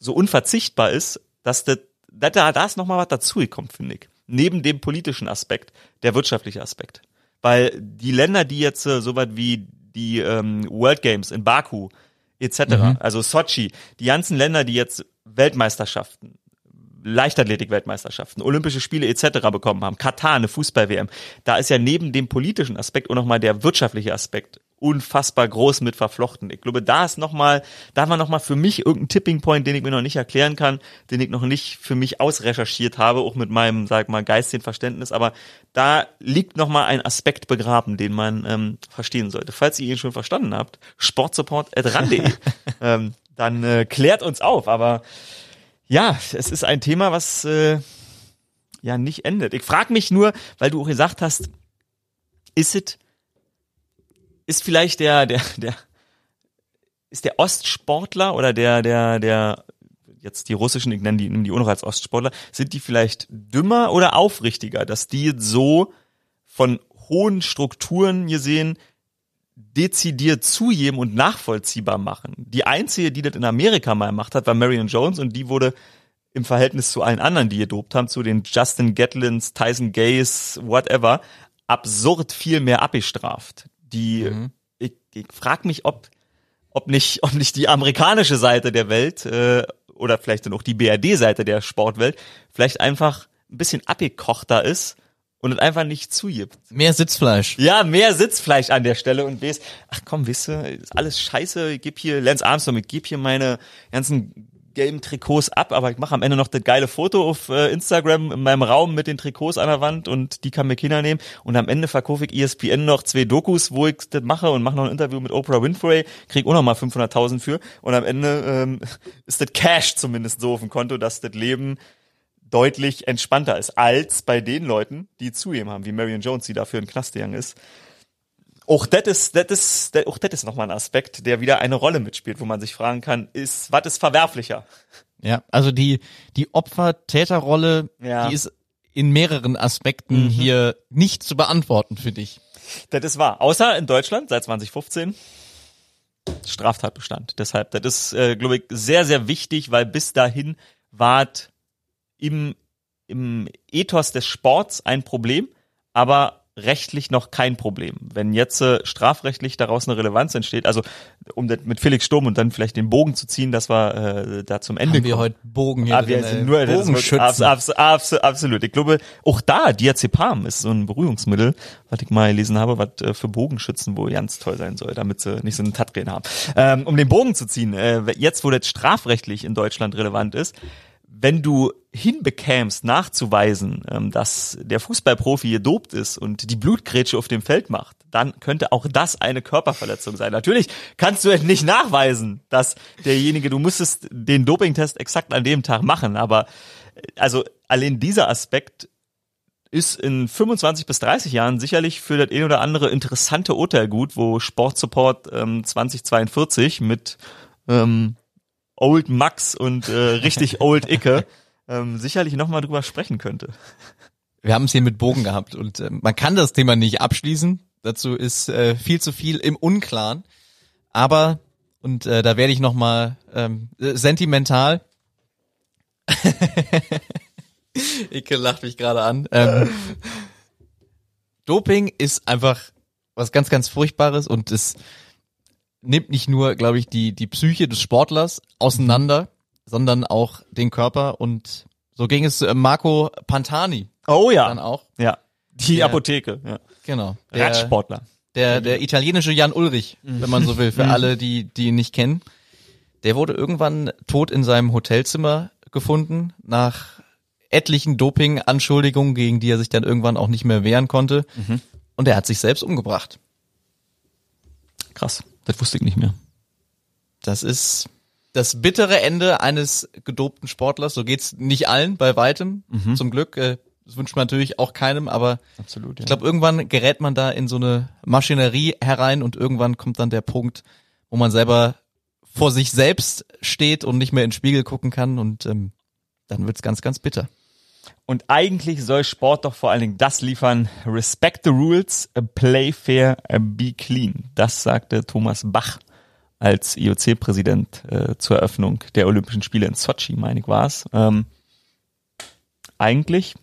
so unverzichtbar ist, dass das, da, da ist noch mal was dazugekommen, finde ich. Neben dem politischen Aspekt, der wirtschaftliche Aspekt. Weil die Länder, die jetzt äh, so weit wie die ähm, World Games in Baku etc., also Sochi, die ganzen Länder, die jetzt Weltmeisterschaften, Leichtathletik-Weltmeisterschaften, Olympische Spiele etc. bekommen haben, Katar, eine Fußball-WM, da ist ja neben dem politischen Aspekt auch nochmal der wirtschaftliche Aspekt unfassbar groß mit verflochten. Ich glaube, da ist nochmal, da war nochmal für mich irgendein Tipping Point, den ich mir noch nicht erklären kann, den ich noch nicht für mich ausrecherchiert habe, auch mit meinem, sag mal, geistigen Verständnis, aber da liegt nochmal ein Aspekt begraben, den man ähm, verstehen sollte. Falls ihr ihn schon verstanden habt, sportsupport.ran.de, [LAUGHS] ähm, dann äh, klärt uns auf, aber ja, es ist ein Thema, was äh, ja nicht endet. Ich frage mich nur, weil du auch gesagt hast, ist es, ist vielleicht der, der, der, ist der Ostsportler oder der, der, der, jetzt die russischen, ich nenne die, nehme die auch als Ostsportler, sind die vielleicht dümmer oder aufrichtiger, dass die so von hohen Strukturen gesehen dezidiert zugeben und nachvollziehbar machen. Die einzige, die das in Amerika mal gemacht hat, war Marion Jones und die wurde im Verhältnis zu allen anderen, die gedopt haben, zu den Justin Gatlins, Tyson Gays, whatever, absurd viel mehr abgestraft. Die, ich, ich frage mich, ob, ob nicht, ob nicht die amerikanische Seite der Welt äh, oder vielleicht dann auch die BRD-Seite der Sportwelt vielleicht einfach ein bisschen abgekochter ist und es einfach nicht zugibt. Mehr Sitzfleisch. Ja, mehr Sitzfleisch an der Stelle und weiß, ach komm, wisst ihr, ist alles scheiße, ich geb hier, Lance Armstrong, ich geb hier meine ganzen gelben Trikots ab, aber ich mache am Ende noch das geile Foto auf äh, Instagram in meinem Raum mit den Trikots an der Wand und die kann mir Kinder nehmen. Und am Ende verkaufe ich ESPN noch zwei Dokus, wo ich das mache und mache noch ein Interview mit Oprah Winfrey, krieg auch noch mal 500.000 für. Und am Ende ähm, [LAUGHS] ist das Cash zumindest so auf dem Konto, dass das Leben deutlich entspannter ist als bei den Leuten, die zu ihm haben, wie Marion Jones, die dafür in den Knast gegangen ist. Auch das ist, das ist, das, auch das ist nochmal ein Aspekt, der wieder eine Rolle mitspielt, wo man sich fragen kann, ist, was ist verwerflicher? Ja, also die, die Opfer-Täter-Rolle, Ja. die ist in mehreren Aspekten hier nicht zu beantworten für dich. Das ist wahr. Außer in Deutschland seit 2015 Straftatbestand. Deshalb, das ist, äh, glaube ich, sehr, sehr wichtig, weil bis dahin war im, im Ethos des Sports ein Problem, aber rechtlich noch kein Problem. Wenn jetzt äh, strafrechtlich daraus eine Relevanz entsteht, also um das mit Felix Sturm und dann vielleicht den Bogen zu ziehen, dass wir äh, da zum Ende Haben wir kommen. heute Bogen hier Ah, wir drin, sind nur das Bogenschützen. abs, abs, abs, absolut. Ich glaube, auch da Diazepam ist so ein Berührungsmittel, was ich mal gelesen habe, was äh, für Bogenschützen wohl ganz toll sein soll, damit sie nicht so einen Tatdrehen haben. Ähm, um den Bogen zu ziehen, äh, jetzt wo das strafrechtlich in Deutschland relevant ist, wenn du hinbekämst, nachzuweisen, ähm, dass der Fußballprofi gedopt ist und die Blutgrätsche auf dem Feld macht, dann könnte auch das eine Körperverletzung sein. Natürlich kannst du nicht nachweisen, dass derjenige, du müsstest den Dopingtest exakt an dem Tag machen, aber äh, also allein dieser Aspekt ist in 25 bis 30 Jahren sicherlich für das ein oder andere interessante Urteil gut, wo Sportsupport ähm, 2042 mit ähm, Old Max und äh, richtig Old Icke [LAUGHS] ähm, sicherlich nochmal drüber sprechen könnte. Wir haben es hier mit Bogen gehabt und äh, man kann das Thema nicht abschließen. Dazu ist äh, viel zu viel im Unklaren. Aber, und äh, da werde ich nochmal ähm, äh, sentimental. [LAUGHS] Icke lacht mich gerade an. Ähm, Doping ist einfach was ganz, ganz Furchtbares und es nimmt nicht nur, glaube ich, die, die Psyche des Sportlers auseinander, sondern auch den Körper und so ging es äh, Marco Pantani Oh ja. dann auch. Ja. Die Der- Apotheke. Ja. Genau. Der, Radsportler. der, der italienische Jan Ulrich, wenn man so will, für alle, die, die ihn nicht kennen. Der wurde irgendwann tot in seinem Hotelzimmer gefunden, nach etlichen Doping-Anschuldigungen, gegen die er sich dann irgendwann auch nicht mehr wehren konnte. Und er hat sich selbst umgebracht. Krass. Das wusste ich nicht mehr. Das ist das bittere Ende eines gedopten Sportlers. So geht's nicht allen, bei weitem. Zum Glück. Äh, Das wünscht man natürlich auch keinem, aber Absolut. Ja. ich glaube, irgendwann gerät man da in so eine Maschinerie herein und irgendwann kommt dann der Punkt, wo man selber vor sich selbst steht und nicht mehr in den Spiegel gucken kann und ähm, dann wird's ganz, ganz bitter. Und eigentlich soll Sport doch vor allen Dingen das liefern, respect the rules, play fair, be clean. Das sagte Thomas Bach als IOC-Präsident äh, zur Eröffnung der Olympischen Spiele in Sochi, meine ich war's. Ähm, eigentlich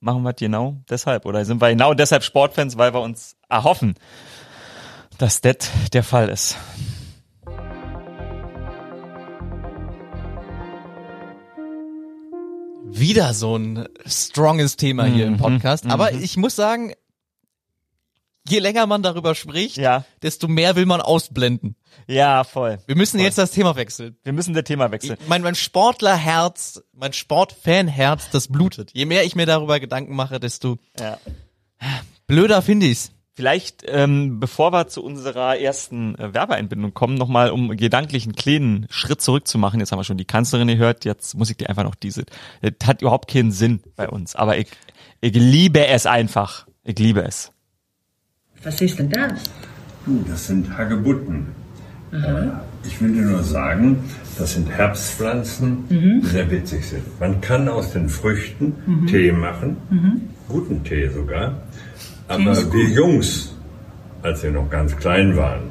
machen wir genau deshalb oder sind wir genau deshalb Sportfans, weil wir uns erhoffen, dass das der Fall ist. Wieder so ein stronges Thema hier im Mhm, Podcast. Aber ich muss sagen, je länger man darüber spricht, Ja, desto mehr will man ausblenden. ja, voll. Wir müssen jetzt das Thema wechseln. Wir müssen das Thema wechseln. Mein, mein Sportlerherz, mein Sportfanherz, das blutet. Je mehr ich mir darüber Gedanken mache, desto Ja. blöder finde ich's. Vielleicht, ähm, bevor wir zu unserer ersten äh, Werbeeinbindung kommen, nochmal, um gedanklich einen kleinen Schritt zurück zu machen. Jetzt haben wir schon die Kanzlerin gehört, jetzt muss ich dir einfach noch diese. Das hat überhaupt keinen Sinn bei uns, aber ich, ich liebe es einfach. Ich liebe es. Was ist denn das? Das sind Hagebutten. Äh, Ich will dir nur sagen, das sind Herbstpflanzen, die sehr witzig sind. Man kann aus den Früchten Tee machen, guten Tee sogar. Aber wir Jungs, als wir noch ganz klein waren,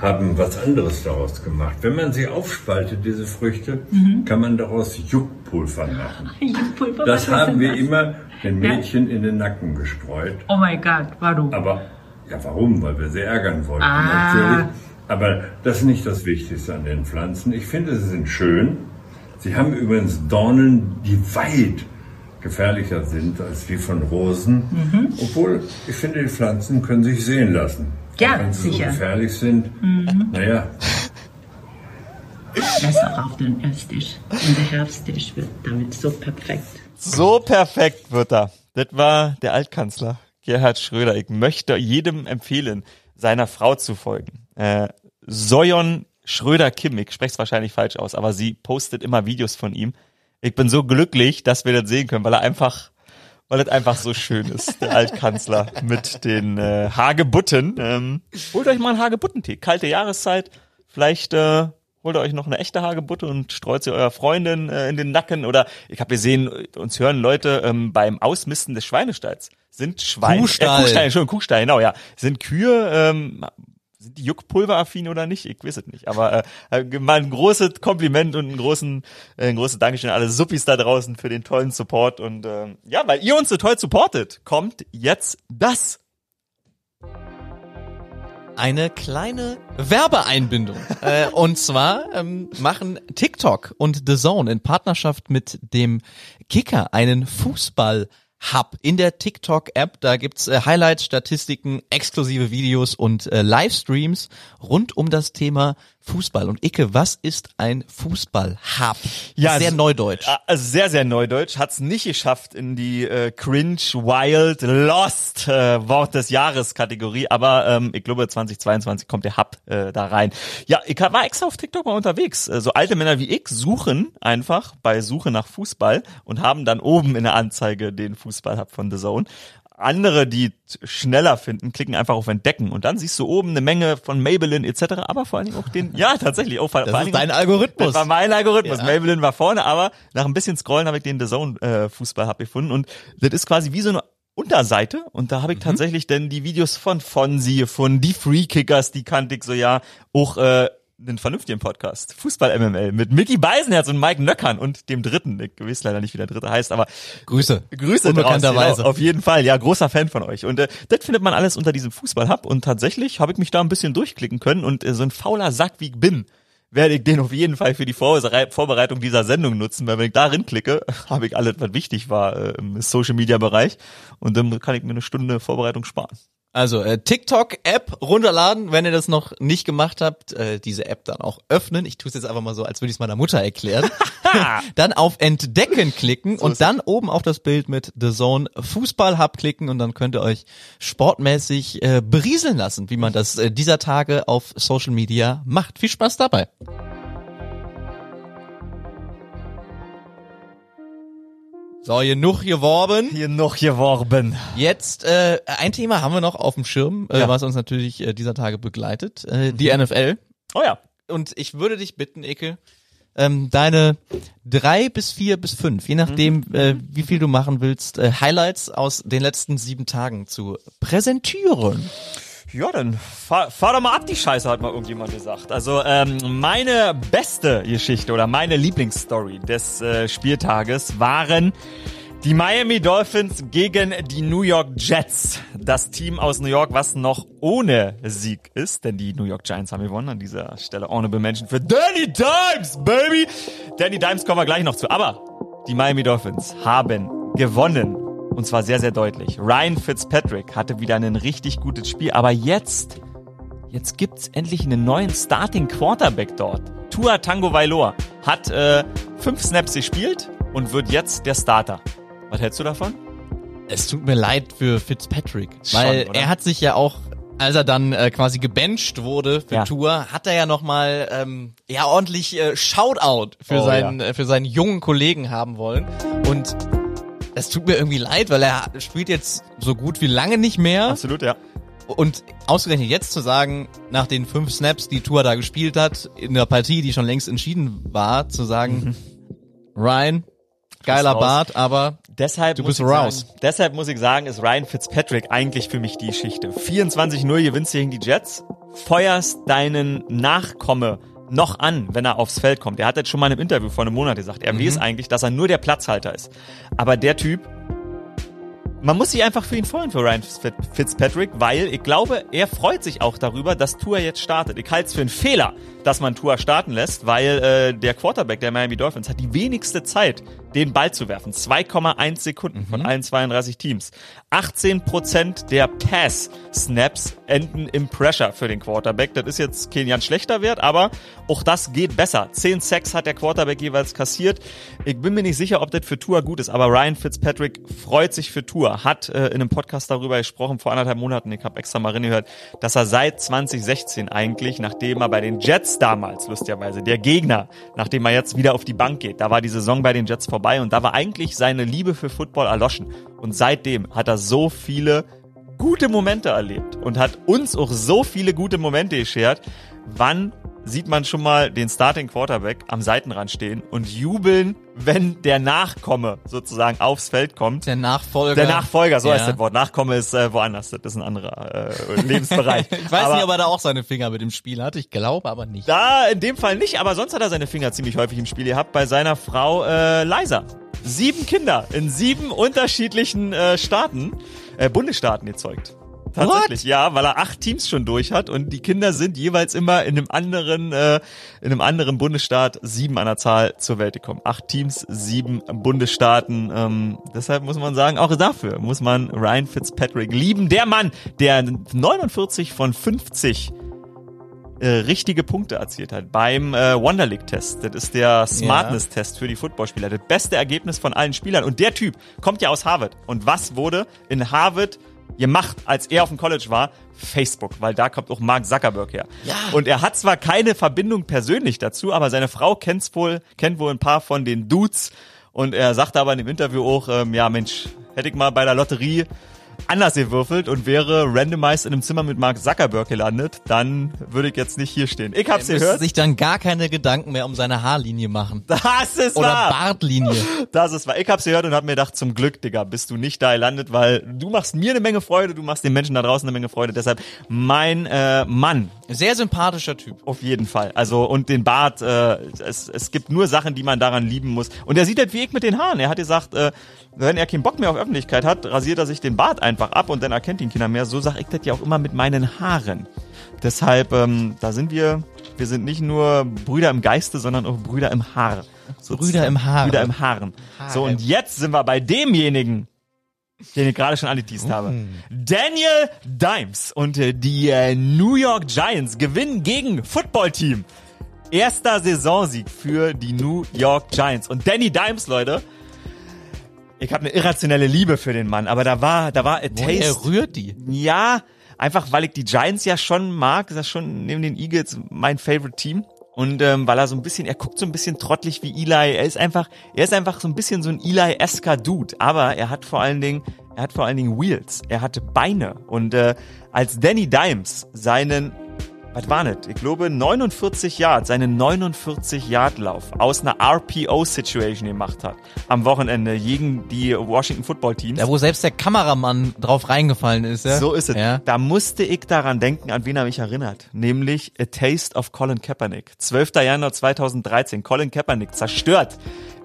haben was anderes daraus gemacht. Wenn man sie aufspaltet, diese Früchte, kann man daraus Juckpulver machen. [LAUGHS] Pulver, Das haben wir das? immer den Mädchen in den Nacken gestreut. Oh mein Gott, warum? Aber ja, warum? Weil wir sie ärgern wollten Ah. natürlich. Aber das ist nicht das Wichtigste an den Pflanzen. Ich finde, sie sind schön. Sie haben übrigens Dornen, die weit gefährlicher sind als die von Rosen. Obwohl, ich finde, die Pflanzen können sich sehen lassen. Ja, wenn sie sicher. so gefährlich sind, naja, Messer auf den Esstisch. Und der Herbsttisch wird damit so perfekt. So perfekt wird er. Das war der Altkanzler Gerhard Schröder. Ich möchte jedem empfehlen, seiner Frau zu folgen. Äh, Soyon Schröder-Kim, ich spreche es wahrscheinlich falsch aus, aber sie postet immer Videos von ihm. Ich bin so glücklich, dass wir das sehen können, weil er einfach, weil es einfach so schön ist, der Altkanzler mit den äh, Hagebutten. Ähm, holt euch mal einen Hagebuttentee. Kalte Jahreszeit. Vielleicht äh, holt ihr euch noch eine echte Hagebutte und streut sie eurer Freundin äh, in den Nacken. Oder ich habe gesehen, uns hören Leute ähm, beim Ausmisten des Schweinestalls. Sind Schweine, Kuhstall. Äh, Kuhstall, Entschuldigung, Kuhstall, genau, ja. Sind Kühe, ähm, sind die Juckpulveraffin oder nicht? Ich weiß es nicht. Aber äh, äh, mal ein großes Kompliment und einen großen, äh, ein großes Dankeschön an alle Suppis da draußen für den tollen Support. Und ähm, ja, weil ihr uns so toll supportet, kommt jetzt das. eine kleine Werbeeinbindung. [LAUGHS] äh, und zwar ähm, machen TikTok und The Zone in Partnerschaft mit dem Kicker einen Fußball Hub in der TikTok-App. Da gibt's äh, Highlights, Statistiken, exklusive Videos und äh, Livestreams rund um das Thema Fußball. Und Icke, was ist ein Fußball-Hub? Ja, Sehr so- neudeutsch. Ja, Also sehr, sehr neudeutsch. Hat's nicht geschafft in die äh, Cringe, Wild, Lost äh, Wort des Jahres Kategorie, aber ähm, ich glaube 2022 kommt der Hub äh, da rein. Ja, ich war extra auf TikTok mal unterwegs. Äh, so alte Männer wie ich suchen einfach bei Suche nach Fußball und haben dann oben in der Anzeige den Fußball-Hub von The Zone. Andere, die schneller finden, klicken einfach auf Entdecken und dann siehst du oben eine Menge von Maybelline etc., aber vor allen Dingen auch den, [LAUGHS] ja tatsächlich, auch vor, Das vor ist dein Algorithmus. das war mein Algorithmus. Ja. Maybelline war vorne, aber nach ein bisschen Scrollen habe ich den The Zone äh, Fußball hab gefunden und das ist quasi wie so eine Unterseite und da habe Mhm. ich tatsächlich dann die Videos von Fonsi, von die Free Kickers, die kannte ich so ja, auch äh, einen vernünftigen Podcast, Fußball MML mit Mickey Beisenherz und Mike Nöckern und dem dritten, ich weiß leider nicht, wie der dritte heißt, aber Grüße. Grüße Unbekannterweise. genau, auf jeden Fall, ja, großer Fan von euch. Und äh, das findet man alles unter diesem Fußball-Hub und tatsächlich habe ich mich da ein bisschen durchklicken können und äh, so ein fauler Sack wie ich bin, werde ich den auf jeden Fall für die Vorberei- Vorbereitung dieser Sendung nutzen, weil wenn ich darin klicke, [LAUGHS] habe ich alles, was wichtig war äh, im Social-Media-Bereich und dann kann ich mir eine Stunde Vorbereitung sparen. Also äh, TikTok-App runterladen, wenn ihr das noch nicht gemacht habt, äh, diese App dann auch öffnen. Ich tue es jetzt einfach mal so, als würde ich es meiner Mutter erklären. [LAUGHS] [LAUGHS] dann auf Entdecken klicken und dann oben auf das Bild mit The Zone Fußball Hub klicken und dann könnt ihr euch sportmäßig äh, berieseln lassen, wie man das äh, dieser Tage auf Social Media macht. Viel Spaß dabei. So, genug geworben. Noch geworben. Jetzt äh, ein Thema haben wir noch auf dem Schirm, äh, Ja. Mhm. was uns natürlich äh, dieser Tage begleitet, äh, die NFL. Oh ja. Und ich würde dich bitten, Icke, ähm, deine drei bis vier bis fünf, je nachdem, Mhm. äh, wie viel du machen willst, äh, Highlights aus den letzten sieben Tagen zu präsentieren. Ja, dann fahr, fahr doch mal ab die Scheiße, hat mal irgendjemand gesagt. Also ähm, meine beste Geschichte oder meine Lieblingsstory des äh, Spieltages waren die Miami Dolphins gegen die New York Jets. Das Team aus New York, was noch ohne Sieg ist, denn die New York Giants haben gewonnen. An dieser Stelle Honorable Mention für Danny Dimes, Baby! Danny Dimes kommen wir gleich noch zu. Aber die Miami Dolphins haben gewonnen. Und zwar sehr, sehr deutlich. Ryan Fitzpatrick hatte wieder ein richtig gutes Spiel, aber jetzt, jetzt gibt's endlich einen neuen Starting Quarterback dort. Tua Tango Vailoa hat äh, fünf Snaps gespielt und wird jetzt der Starter. Was hältst du davon? Es tut mir leid für Fitzpatrick, Schon, weil oder? er hat sich ja auch als er dann äh, quasi gebencht wurde für Ja. Tour, hat er ja nochmal ähm, ja ordentlich äh, Shoutout für Oh, seinen ja. äh, für seinen jungen Kollegen haben wollen und es tut mir irgendwie leid, weil er spielt jetzt so gut wie lange nicht mehr Absolut, ja. und ausgerechnet jetzt zu sagen, nach den fünf Snaps, die Tour da gespielt hat, in der Partie, die schon längst entschieden war, zu sagen, Ryan, geiler. Bart, aber Deshalb Du bist raus. Sagen, deshalb muss ich sagen, ist Ryan Fitzpatrick eigentlich für mich die Geschichte. 24-0 gewinnst du gegen die Jets, feuerst deinen Nachkomme noch an, wenn er aufs Feld kommt. Er hat jetzt schon mal in einem Interview vor einem Monat gesagt, er weiß eigentlich, dass er nur der Platzhalter ist. Aber der Typ, man muss sich einfach für ihn freuen, für Ryan Fitz- Fitzpatrick, weil ich glaube, er freut sich auch darüber, dass Tua jetzt startet. Ich halte es für einen Fehler, dass man Tua starten lässt, weil äh, der Quarterback der Miami Dolphins hat die wenigste Zeit den Ball zu werfen. 2,1 Sekunden von allen 32 Teams. 18% der Pass-Snaps enden im Pressure für den Quarterback. Das ist jetzt kein ganz schlechter Wert, aber auch das geht besser. 10 Sacks hat der Quarterback jeweils kassiert. Ich bin mir nicht sicher, ob das für Tour gut ist, aber Ryan Fitzpatrick freut sich für Tour. Hat äh, in einem Podcast darüber gesprochen vor anderthalb Monaten, ich habe extra mal reingehört, dass er seit 2016 eigentlich, nachdem er bei den Jets damals, lustigerweise, der Gegner, nachdem er jetzt wieder auf die Bank geht, da war die Saison bei den Jets vorbei und da war eigentlich seine Liebe für Football erloschen. Und seitdem hat er so viele gute Momente erlebt und hat uns auch so viele gute Momente geschert. Wann sieht man schon mal den Starting Quarterback am Seitenrand stehen und jubeln, wenn der Nachkomme sozusagen aufs Feld kommt? Der Nachfolger. Der Nachfolger, so Ja. heißt das Wort. Nachkomme ist äh, woanders, das ist ein anderer äh, Lebensbereich. [LAUGHS] Ich weiß aber nicht, ob er da auch seine Finger mit dem Spiel hat. Ich glaube aber nicht. da in dem Fall nicht, aber sonst hat er seine Finger ziemlich häufig im Spiel gehabt bei seiner Frau äh, Liza. Sieben Kinder in sieben unterschiedlichen äh, Staaten, äh, Bundesstaaten gezeugt. Tatsächlich, ja, weil er acht Teams schon durch hat und die Kinder sind jeweils immer in einem anderen, äh, in einem anderen Bundesstaat sieben an der Zahl zur Welt gekommen. Acht Teams, sieben Bundesstaaten. Ähm, deshalb muss man sagen, auch dafür muss man Ryan Fitzpatrick lieben. Der Mann, der 49 von 50 äh, richtige Punkte erzielt hat beim äh, Wonder League Test. Das ist der Smartness Test für die Footballspieler. Das beste Ergebnis von allen Spielern. Und der Typ kommt ja aus Harvard. Und was wurde in Harvard gemacht, als er auf dem College war? Facebook, weil da kommt auch Mark Zuckerberg her. Ja. Und er hat zwar keine Verbindung persönlich dazu, aber seine Frau kennt's wohl, kennt wohl ein paar von den Dudes. Und er sagte aber in dem Interview auch, ähm, ja Mensch, hätte ich mal bei der Lotterie anders gewürfelt und wäre randomized in einem Zimmer mit Mark Zuckerberg gelandet, dann würde ich jetzt nicht hier stehen. Ich hab's Er gehört. sich dann gar keine Gedanken mehr um seine Haarlinie machen. Das ist Oder wahr. Bartlinie. Das ist wahr. Ich hab's gehört und hab mir gedacht, zum Glück, Digga, bist du nicht da gelandet, weil du machst mir eine Menge Freude, du machst den Menschen da draußen eine Menge Freude. Deshalb mein äh, Mann, Sehr sympathischer Typ. auf jeden Fall. Also und den Bart, äh, es, es gibt nur Sachen, die man daran lieben muss. Und er sieht halt wie ich mit den Haaren. Er hat gesagt, äh, wenn er keinen Bock mehr auf Öffentlichkeit hat, rasiert er sich den Bart einfach ab und dann erkennt ihn keiner mehr. So sag ich das ja auch immer mit meinen Haaren. Deshalb, ähm, da sind wir, wir sind nicht nur Brüder im Geiste, sondern auch Brüder im Haar. Brüder im Haar. Brüder im Haaren. So, und jetzt sind wir bei demjenigen, den ich gerade schon angeteased habe. Daniel Dimes und äh, die äh, New York Giants gewinnen gegen Footballteam. Erster Saisonsieg für die New York Giants. Und Danny Dimes, Leute, ich habe eine irrationelle Liebe für den Mann, aber da war, da war a Er taste. rührt die. Ja, einfach weil ich die Giants ja schon mag, ist das schon neben den Eagles mein Favorite Team. Und ähm, weil er so ein bisschen, er guckt so ein bisschen trottelig wie Eli. Er ist einfach, er ist einfach so ein bisschen so ein Eli-esker Dude. Aber er hat vor allen Dingen, er hat vor allen Dingen Wheels. Er hatte Beine. Und äh, als Danny Dimes seinen, was war das? Ich glaube 49 Yard, seinen 49 Yard Lauf aus einer RPO-Situation gemacht hat am Wochenende gegen die Washington Football Teams. Da wo selbst der Kameramann drauf reingefallen ist. Ja? So ist es. Ja. Da musste ich daran denken, an wen er mich erinnert. Nämlich A Taste of Colin Kaepernick. 12. Januar 2013. Colin Kaepernick zerstört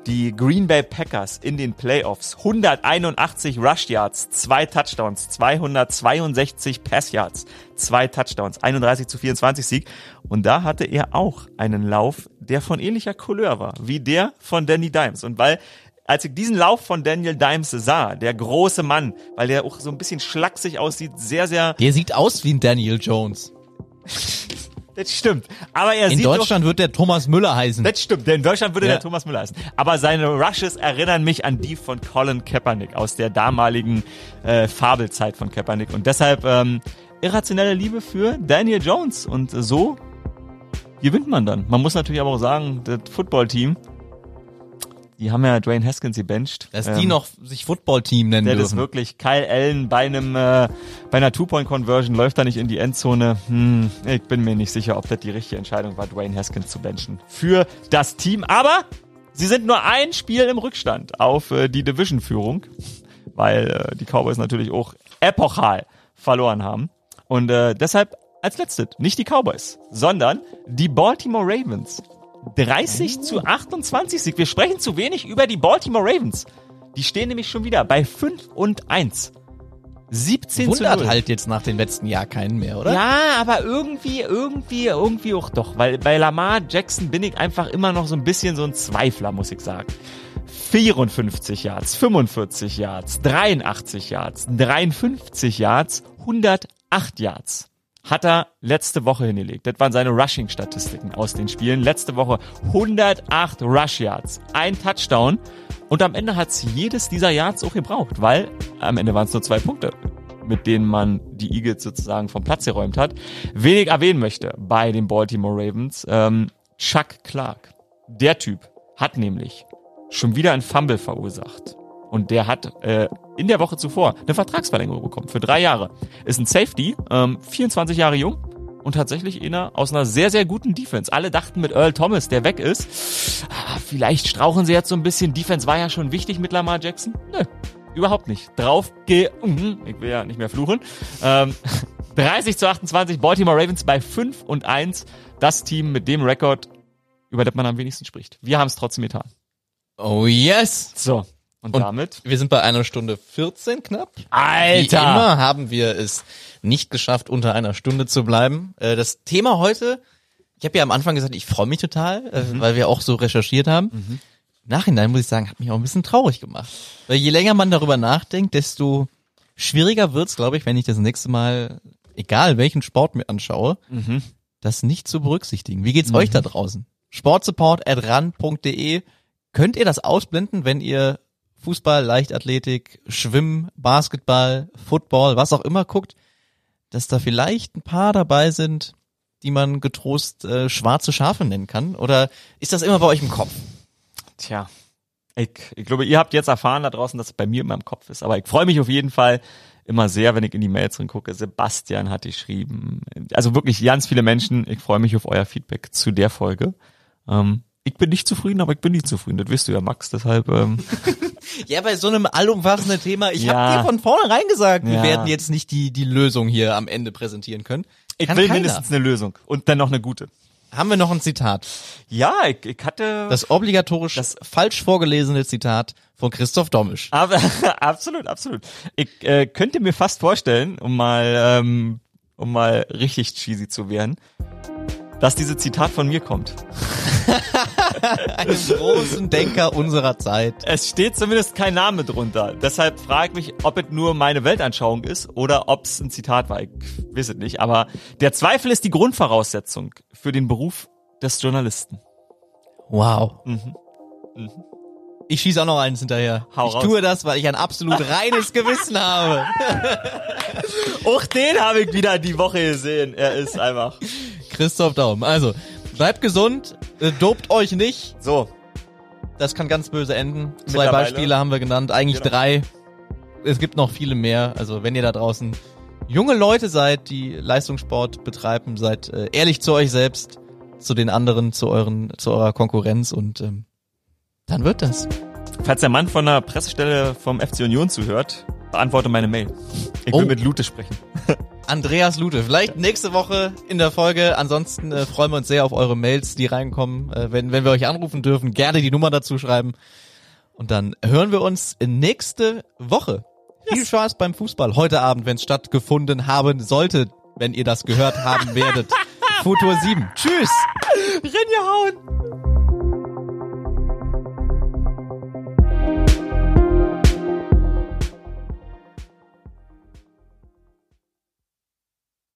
die Green Bay Packers in den Playoffs. 181 Rush Yards, zwei Touchdowns, 262 Pass Yards, zwei Touchdowns, 31 zu 24 Sieg. Und da hatte er auch einen Lauf, der von ähnlicher Couleur war, wie der von Danny Dimes. Und weil als ich diesen Lauf von Daniel Dimes sah, der große Mann, weil der auch so ein bisschen schlaksig aussieht, sehr, sehr, Der sieht aus wie ein Daniel Jones. [LAUGHS] das stimmt. Aber er In sieht Deutschland wird der Thomas Müller heißen. doch, das stimmt, denn in Deutschland würde Ja. der Thomas Müller heißen. Aber seine Rushes erinnern mich an die von Colin Kaepernick aus der damaligen äh, Fabelzeit von Kaepernick. Und deshalb ähm, irrationelle Liebe für Daniel Jones. Und so gewinnt man dann. Man muss natürlich aber auch sagen, das Footballteam, die haben ja Dwayne Haskins gebencht. Dass Ähm, die noch sich Football-Team nennen Der ist dürfen. wirklich Kyle Allen bei einem äh, bei einer Two-Point-Conversion läuft er nicht in die Endzone. Hm, ich bin mir nicht sicher, ob das die richtige Entscheidung war, Dwayne Haskins zu benchen für das Team. Aber sie sind nur ein Spiel im Rückstand auf äh, die Division-Führung, weil äh, die Cowboys natürlich auch epochal verloren haben. Und äh, deshalb als letztes nicht die Cowboys, sondern die Baltimore Ravens. 30 zu 28 Sieg. Wir sprechen zu wenig über die Baltimore Ravens. Die stehen nämlich schon wieder bei 5 und 1. 17 zu Wundert 0. halt jetzt nach dem letzten Jahr keinen mehr, oder? Ja, aber irgendwie, irgendwie, irgendwie auch doch. Weil bei Lamar Jackson bin ich einfach immer noch so ein bisschen so ein Zweifler, muss ich sagen. 54 Yards, 45 Yards, 83 Yards, 53 Yards, 108 Yards hat er letzte Woche hingelegt. Das waren seine Rushing-Statistiken aus den Spielen. Letzte Woche 108 Rush Yards, ein Touchdown und am Ende hat's jedes dieser Yards auch gebraucht, weil am Ende waren es nur zwei Punkte mit denen man die Eagles sozusagen vom Platz geräumt hat. Wenig erwähnen möchte bei den Baltimore Ravens, ähm, Chuck Clark. Der Typ hat nämlich schon wieder ein Fumble verursacht. Und der hat äh, in der Woche zuvor eine Vertragsverlängerung bekommen für drei Jahre. Ist ein Safety, ähm, 24 Jahre jung und tatsächlich einer aus einer sehr, sehr guten Defense. Alle dachten mit Earl Thomas, der weg ist, ah, vielleicht strauchen sie jetzt so ein bisschen. Defense war ja schon wichtig mit Lamar Jackson. Nö, überhaupt nicht. Drauf ge... Mhm, ich will ja nicht mehr fluchen. Ähm, [LAUGHS] 30 zu 28, Baltimore Ravens bei 5 und 1. Das Team mit dem Rekord, über das man am wenigsten spricht. Wir haben es trotzdem getan. Oh yes! So, und, Und damit? wir sind bei einer Stunde 14 knapp. Wie Alter! immer haben wir es nicht geschafft, unter einer Stunde zu bleiben. Äh, Das Thema heute, ich habe ja am Anfang gesagt, ich freue mich total, äh, weil wir auch so recherchiert haben. Im Nachhinein muss ich sagen, hat mich auch ein bisschen traurig gemacht. Weil je länger man darüber nachdenkt, desto schwieriger wird's, glaube ich, wenn ich das nächste Mal, egal welchen Sport mir anschaue, das nicht zu berücksichtigen. Wie geht's euch da draußen? Sportsupport@ran.de. Könnt ihr das ausblenden, wenn ihr Fußball, Leichtathletik, Schwimmen, Basketball, Football, was auch immer guckt, dass da vielleicht ein paar dabei sind, die man getrost äh, schwarze Schafe nennen kann? Oder ist das immer bei euch im Kopf? Tja. Ich, ich glaube, ihr habt jetzt erfahren da draußen, dass es bei mir immer im Kopf ist. Aber ich freue mich auf jeden Fall immer sehr, wenn ich in die Mails gucke. Sebastian hat geschrieben. Also wirklich ganz viele Menschen. Ich freue mich auf euer Feedback zu der Folge. Ähm, ich bin nicht zufrieden, aber ich bin nicht zufrieden. Das wirst du ja, Max. Deshalb, ähm, [LAUGHS] Ja, bei so einem allumfassenden Thema, ich Ja. habe dir von vornherein gesagt, wir Ja. werden jetzt nicht die, die Lösung hier am Ende präsentieren können. ich Kann will keiner. mindestens eine Lösung. Und dann noch eine gute. Haben wir noch ein Zitat? Ja, ich, ich hatte... Das obligatorisch Das- falsch vorgelesene Zitat von Christoph Dommisch. Aber, [LAUGHS] absolut, absolut. Ich äh, könnte mir fast vorstellen, um mal, ähm, um mal richtig cheesy zu werden, dass dieses Zitat von mir kommt. [LAUGHS] [LAUGHS] Einen großen Denker unserer Zeit. Es steht zumindest kein Name drunter. Deshalb frage ich mich, ob es nur meine Weltanschauung ist oder ob es ein Zitat war. Ich weiß es nicht. Aber der Zweifel ist die Grundvoraussetzung für den Beruf des Journalisten. Wow. Mhm. Ich schieße auch noch eins hinterher. Hau ich raus. tue das, weil ich ein absolut [LAUGHS] reines Gewissen habe. Auch den habe ich wieder die Woche gesehen. Er ist einfach. Christoph Daum. Also, bleibt gesund, äh, dopt euch nicht. So. Das kann ganz böse enden. Zwei. Beispiele haben wir genannt, eigentlich Genau. drei. Es gibt noch viele mehr. Also, wenn ihr da draußen junge Leute seid, die Leistungssport betreiben, seid äh, ehrlich zu euch selbst, zu den anderen, zu euren, zu eurer Konkurrenz und ähm, dann wird das. Falls der Mann von der Pressestelle vom FC Union zuhört, beantworte meine Mail. Ich will Oh. mit Lute sprechen. [LAUGHS] Andreas Lute. Vielleicht nächste Woche in der Folge. Ansonsten äh, freuen wir uns sehr auf eure Mails, die reinkommen. Äh, wenn, wenn wir euch anrufen dürfen, gerne die Nummer dazu schreiben. Und dann hören wir uns nächste Woche. Viel Spaß beim Fußball heute Abend, wenn es stattgefunden haben sollte, wenn ihr das gehört haben werdet. [LAUGHS] Futur 7. Tschüss. Rinja hauen!